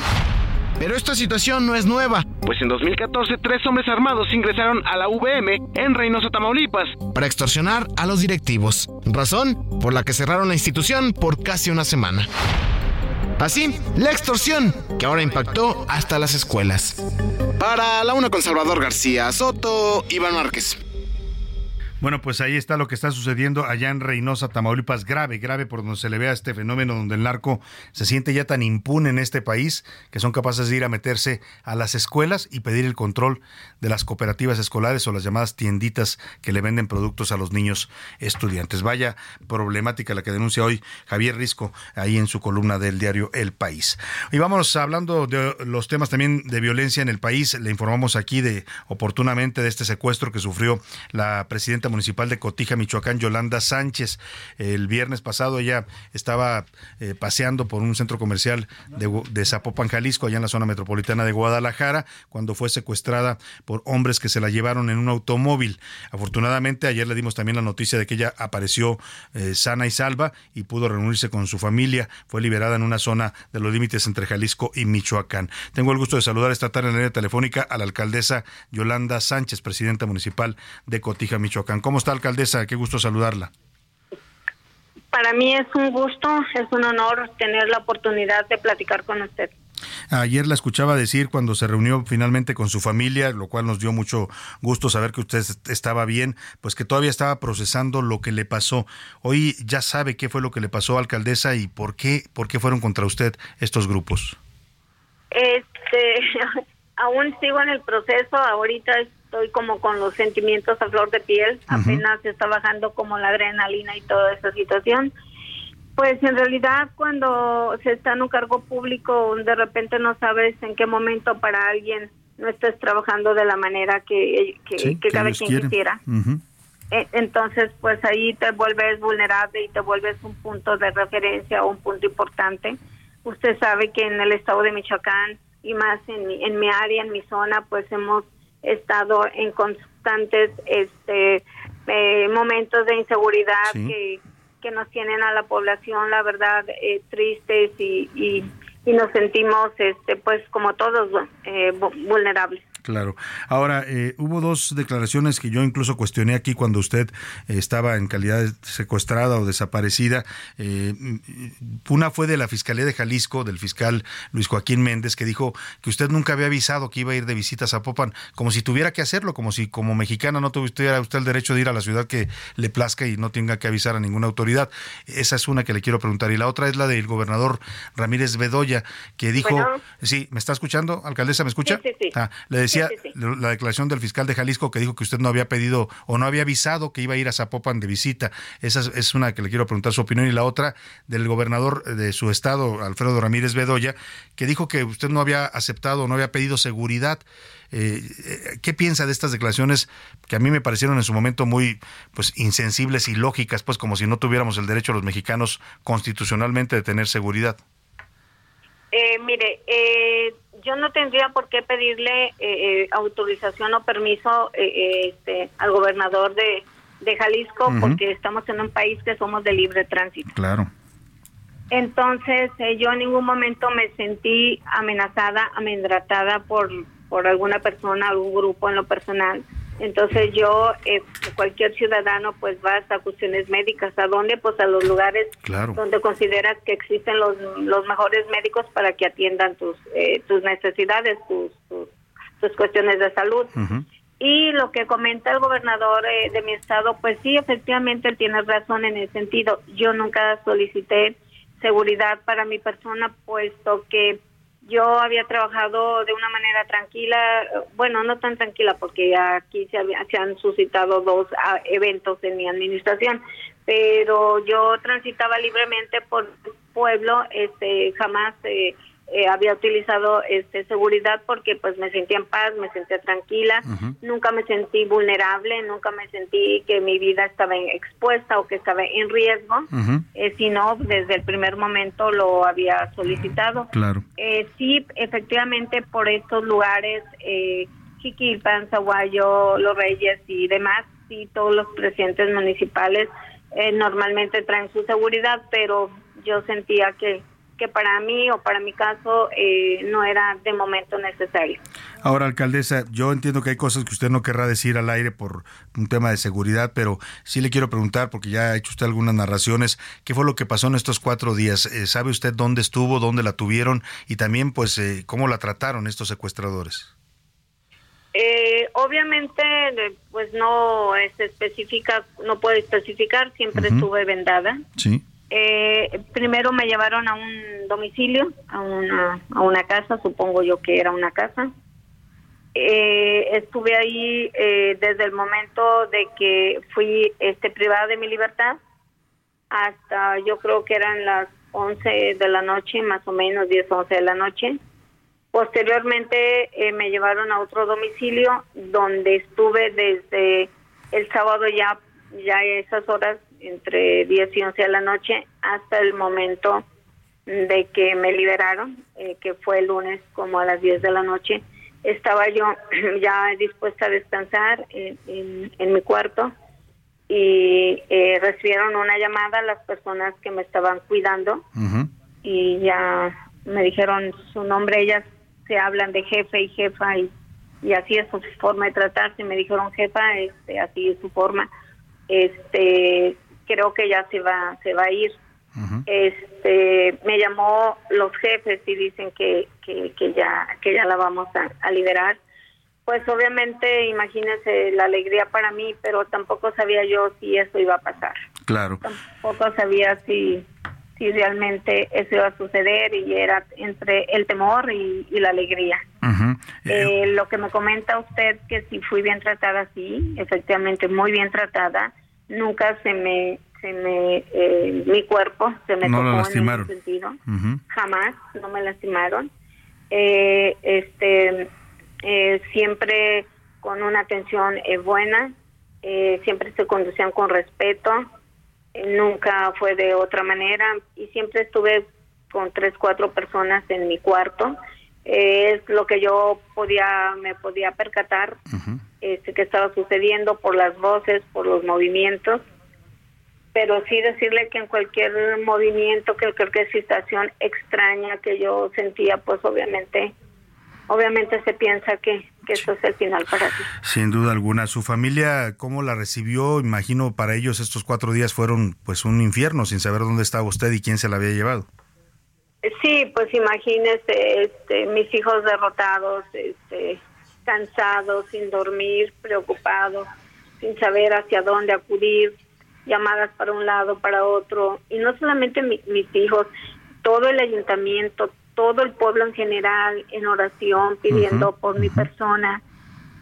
S40: Pero esta situación no es nueva, pues en 2014 tres hombres armados ingresaron a la VM en Reynosa, Tamaulipas, para extorsionar a los directivos, razón por la que cerraron la institución por casi una semana. Así, la extorsión, que ahora impactó hasta las escuelas. Para la una con Salvador García Soto, Iván Márquez.
S7: Bueno, pues ahí está lo que está sucediendo allá en Reynosa, Tamaulipas, grave, grave por donde se le vea este fenómeno donde el narco se siente ya tan impune en este país que son capaces de ir a meterse a las escuelas y pedir el control de las cooperativas escolares o las llamadas tienditas que le venden productos a los niños estudiantes. Vaya problemática la que denuncia hoy Javier Risco ahí en su columna del diario El País. Y vamos hablando de los temas también de violencia en el país. Le informamos aquí de oportunamente de este secuestro que sufrió la presidenta municipal de Cotija, Michoacán, Yolanda Sánchez. El viernes pasado ella estaba eh, paseando por un centro comercial de, Zapopan, Jalisco, allá en la zona metropolitana de Guadalajara, cuando fue secuestrada por hombres que se la llevaron en un automóvil. Afortunadamente, ayer le dimos también la noticia de que ella apareció eh, sana y salva y pudo reunirse con su familia. Fue liberada en una zona de los límites entre Jalisco y Michoacán. Tengo el gusto de saludar esta tarde en la línea telefónica a la alcaldesa Yolanda Sánchez, presidenta municipal de Cotija, Michoacán. ¿Cómo está, alcaldesa? Qué gusto saludarla.
S41: Para mí es un gusto, es un honor tener la oportunidad de platicar con usted.
S7: Ayer la escuchaba decir cuando se reunió finalmente con su familia, lo cual nos dio mucho gusto saber que usted estaba bien, pues que todavía estaba procesando lo que le pasó. Hoy ya sabe qué fue lo que le pasó, alcaldesa, y por qué, por qué fueron contra usted estos grupos.
S41: Este, aún sigo en el proceso, ahorita estoy como con los sentimientos a flor de piel, apenas está bajando como la adrenalina y toda esa situación. Pues en realidad cuando se está en un cargo público, de repente no sabes en qué momento para alguien no estás trabajando de la manera que, que, cada quien quisiera. E, entonces, pues ahí te vuelves vulnerable y te vuelves un punto de referencia o un punto importante. Usted sabe que en el estado de Michoacán y más en mi, en mi área, en mi zona, pues hemos estado en constantes este eh, momentos de inseguridad que, que nos tienen a la población, la verdad, eh, tristes y, y, y, nos sentimos, este pues como todos, eh, vulnerables.
S7: Claro. Ahora, eh, hubo dos declaraciones que yo incluso cuestioné aquí cuando usted eh, estaba en calidad de secuestrada o desaparecida. Eh, una fue de la Fiscalía de Jalisco, del fiscal Luis Joaquín Méndez, que dijo que usted nunca había avisado que iba a ir de visitas a Popan, como si tuviera que hacerlo, como si como mexicana no tuviera usted el derecho de ir a la ciudad que le plazca y no tenga que avisar a ninguna autoridad. Esa es una que le quiero preguntar. Y la otra es la del gobernador Ramírez Bedoya, que dijo, sí, ¿me está escuchando, alcaldesa? ¿Me escucha?
S41: Sí, sí, sí.
S7: Ah, le decía decía la declaración del fiscal de Jalisco que dijo que usted no había pedido o no había avisado que iba a ir a Zapopan de visita. Esa es una que le quiero preguntar su opinión. Y la otra del gobernador de su estado, Alfredo Ramírez Bedoya, que dijo que usted no había aceptado o no había pedido seguridad. Eh, eh, ¿Qué piensa de estas declaraciones que a mí me parecieron en su momento muy pues insensibles y lógicas, pues como si no tuviéramos el derecho a los mexicanos constitucionalmente de tener seguridad?
S41: Eh, mire, eh, yo no tendría por qué pedirle eh, autorización o permiso este, al gobernador de, Jalisco porque estamos en un país que somos de libre tránsito.
S7: Claro.
S41: Entonces, yo en ningún momento me sentí amenazada, amendratada por, por alguna persona, algún grupo en lo personal. Entonces yo, eh, cualquier ciudadano, pues va hasta cuestiones médicas. ¿A dónde? Pues a los lugares donde consideras que existen los, los mejores médicos para que atiendan tus, eh, tus necesidades, tus, tus, cuestiones de salud. Y lo que comenta el gobernador eh, de mi estado, pues sí, efectivamente él tiene razón en el sentido. Yo nunca solicité seguridad para mi persona, puesto que yo había trabajado de una manera tranquila, bueno, no tan tranquila porque aquí se, se han suscitado dos ah, eventos en mi administración, pero yo transitaba libremente por el pueblo, este, jamás eh, eh, había utilizado este seguridad porque pues me sentía en paz, me sentía tranquila, nunca me sentí vulnerable, nunca me sentí que mi vida estaba expuesta o que estaba en riesgo, eh, sino desde el primer momento lo había solicitado.
S7: Claro.
S41: Eh, sí, efectivamente por estos lugares, eh, Chiquilpan, Zaguayo, Los Reyes y demás, sí, todos los presidentes municipales eh, normalmente traen su seguridad, pero yo sentía que que para mí o para mi caso eh, no era de momento necesario.
S7: Ahora, alcaldesa, yo entiendo que hay cosas que usted no querrá decir al aire por un tema de seguridad, pero sí le quiero preguntar, porque ya ha hecho usted algunas narraciones, ¿qué fue lo que pasó en estos cuatro días? Eh, ¿Sabe usted dónde estuvo, dónde la tuvieron y también, pues, eh, cómo la trataron estos secuestradores?
S41: obviamente, pues no se especifica, no puede especificar, siempre estuve vendada.
S7: Sí.
S41: Eh, primero me llevaron a un domicilio, a una, casa, supongo yo que era una casa. Eh, estuve ahí eh, desde el momento de que fui este, privada de mi libertad hasta yo creo que eran las 11 de la noche, más o menos 10, 11 de la noche. Posteriormente eh, me llevaron a otro domicilio donde estuve desde el sábado ya, ya esas horas entre 10 y 11 de la noche hasta el momento de que me liberaron, eh, que fue el lunes como a las 10 de la noche. Estaba yo ya dispuesta a descansar en, en, mi cuarto y eh, recibieron una llamada las personas que me estaban cuidando y ya me dijeron su nombre, ellas se hablan de jefe y jefa y, y así es su forma de tratarse, me dijeron jefa, este, así es su forma. Este, creo que ya se va se va a ir. Este me llamó los jefes y dicen que, que, ya que ya la vamos a, liberar. Pues obviamente imagínese la alegría para mí pero tampoco sabía yo si eso iba a pasar.
S7: Claro.
S41: Tampoco sabía si si realmente eso iba a suceder y era entre el temor y, la alegría. Eh, lo que me comenta usted que si fui bien tratada, sí, efectivamente muy bien tratada nunca se me se me eh, mi cuerpo se me
S7: no
S41: tocó en ese sentido. Jamás no me lastimaron. Eh, este eh, siempre con una atención buena siempre se conducían con respeto nunca fue de otra manera. Y siempre estuve con tres cuatro personas en mi cuarto es lo que yo podía me podía percatar este, que estaba sucediendo por las voces, por los movimientos, pero sí decirle que en cualquier movimiento, que cualquier situación extraña que yo sentía, pues obviamente, obviamente se piensa que, que esto es el final para ti.
S7: Sin duda alguna. ¿Su familia cómo la recibió? Imagino para ellos estos cuatro días fueron pues un infierno sin saber dónde estaba usted y quién se la había llevado.
S41: Sí, pues imagínese, este, mis hijos derrotados, este, cansados, sin dormir, preocupados, sin saber hacia dónde acudir, llamadas para un lado, para otro. Y no solamente mis hijos, todo el ayuntamiento, todo el pueblo en general en oración, pidiendo por mi persona.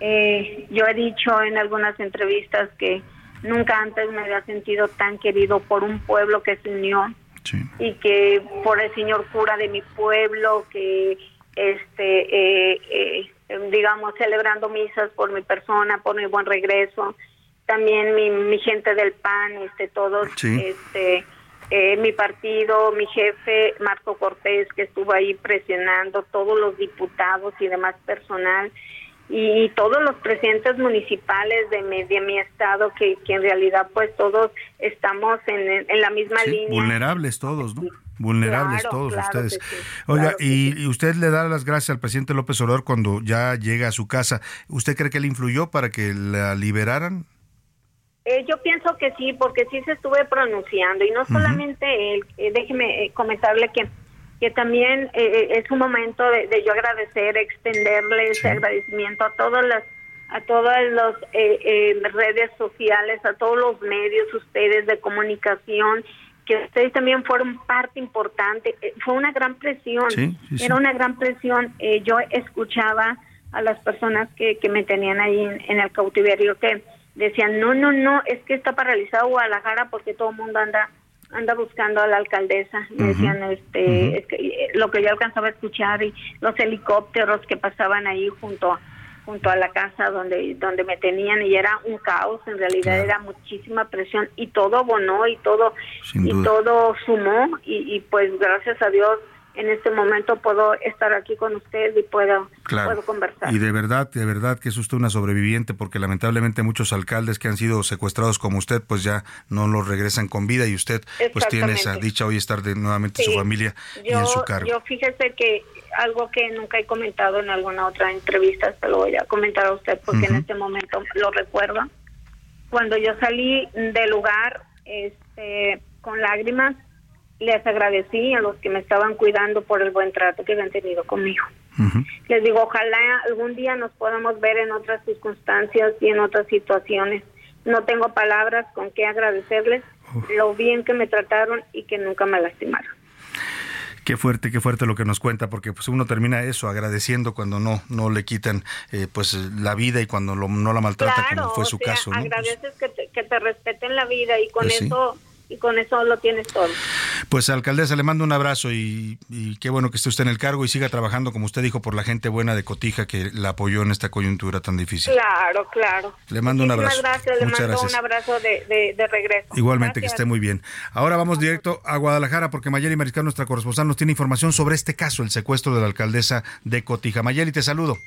S41: Eh, yo he dicho en algunas entrevistas que nunca antes me había sentido tan querido por un pueblo que se unió y que por el señor cura de mi pueblo que este eh, eh, digamos celebrando misas por mi persona por mi buen regreso también mi, mi gente del PAN este todos este eh, mi partido, mi jefe Marco Cortés, que estuvo ahí presionando, todos los diputados y demás personal, y, todos los presidentes municipales de mi, de mi estado, que, que en realidad pues todos estamos en, en la misma línea.
S7: Vulnerables todos, ¿no? Vulnerables todos ustedes. Oiga, y, y, usted le da las gracias al presidente López Obrador cuando ya llega a su casa. ¿Usted cree que le influyó para que la liberaran?
S41: Eh, yo pienso que sí, porque sí se estuve pronunciando y no solamente él, eh, déjeme eh, comentarle que que también es un momento de, yo agradecer, extenderle ese agradecimiento a todas las a todas las redes sociales, a todos los medios, ustedes de comunicación, que ustedes también fueron parte importante. fue una gran presión, era una gran presión. yo escuchaba a las personas que, que me tenían ahí en el cautiverio que decían, no, no, no, es que está paralizado Guadalajara porque todo el mundo anda anda buscando a la alcaldesa. decían, este, es que, eh, lo que yo alcanzaba a escuchar y los helicópteros que pasaban ahí junto junto a la casa donde donde me tenían y era un caos en realidad era muchísima presión y todo abonó y todo y todo sumó y, y pues gracias a Dios en este momento puedo estar aquí con usted y puedo, puedo conversar.
S7: Y de verdad, de verdad que es usted una sobreviviente porque lamentablemente muchos alcaldes que han sido secuestrados como usted pues ya no los regresan con vida y usted pues tiene esa dicha hoy estar de nuevamente su familia y en su cargo.
S41: Yo fíjese que algo que nunca he comentado en alguna otra entrevista, se lo voy a comentar a usted porque en este momento lo recuerdo. Cuando yo salí del lugar este, con lágrimas, les agradecí a los que me estaban cuidando por el buen trato que habían tenido conmigo. Les digo, ojalá algún día nos podamos ver en otras circunstancias y en otras situaciones. No tengo palabras con qué agradecerles lo bien que me trataron y que nunca me lastimaron.
S7: Qué fuerte, qué fuerte lo que nos cuenta, porque pues uno termina eso agradeciendo cuando no no le quitan eh, pues la vida y cuando no la maltrata como fue su caso.
S41: Agradeces que, te, que te respeten la vida y con pues eso y con eso lo tienes todo.
S7: Pues alcaldesa, le mando un abrazo y, qué bueno que esté usted en el cargo y siga trabajando, como usted dijo, por la gente buena de Cotija que la apoyó en esta coyuntura tan difícil.
S41: Claro, claro.
S7: Le mando un abrazo.
S41: Gracias, le mando un abrazo de, regreso.
S7: Igualmente, que esté muy bien. Ahora vamos directo a Guadalajara porque Mayeli Mariscal, nuestra corresponsal, nos tiene información sobre este caso, el secuestro de la alcaldesa de Cotija. Mayeli, te saludo.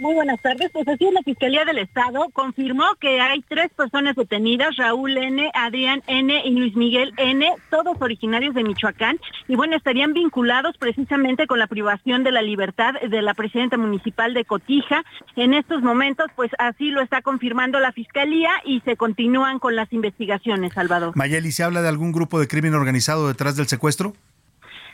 S42: Muy buenas tardes. Pues así la Fiscalía del Estado confirmó que hay tres personas detenidas, Raúl N., Adrián N. y Luis Miguel N., todos originarios de Michoacán, y bueno, estarían vinculados precisamente con la privación de la libertad de la presidenta municipal de Cotija. En estos momentos, pues así lo está confirmando la Fiscalía y se continúan con las investigaciones, Salvador.
S7: Mayeli, ¿se habla de algún grupo de crimen organizado detrás del secuestro?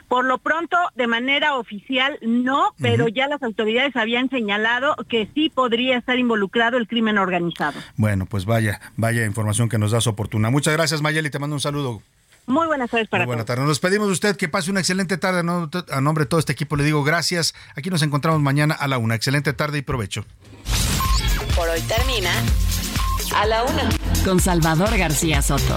S42: Por lo pronto, de manera oficial, no, pero ya las autoridades habían señalado que sí podría estar involucrado el crimen organizado.
S7: Bueno, pues vaya, vaya información que nos das oportuna. Muchas gracias, Mayeli, te mando un saludo.
S42: Muy buenas tardes para
S7: Muy buenas tardes. Nos despedimos de usted. Que pase una excelente tarde. A nombre de todo este equipo le digo gracias. Aquí nos encontramos mañana a la una. Excelente tarde y provecho.
S8: Por hoy termina a la una con Salvador García Soto.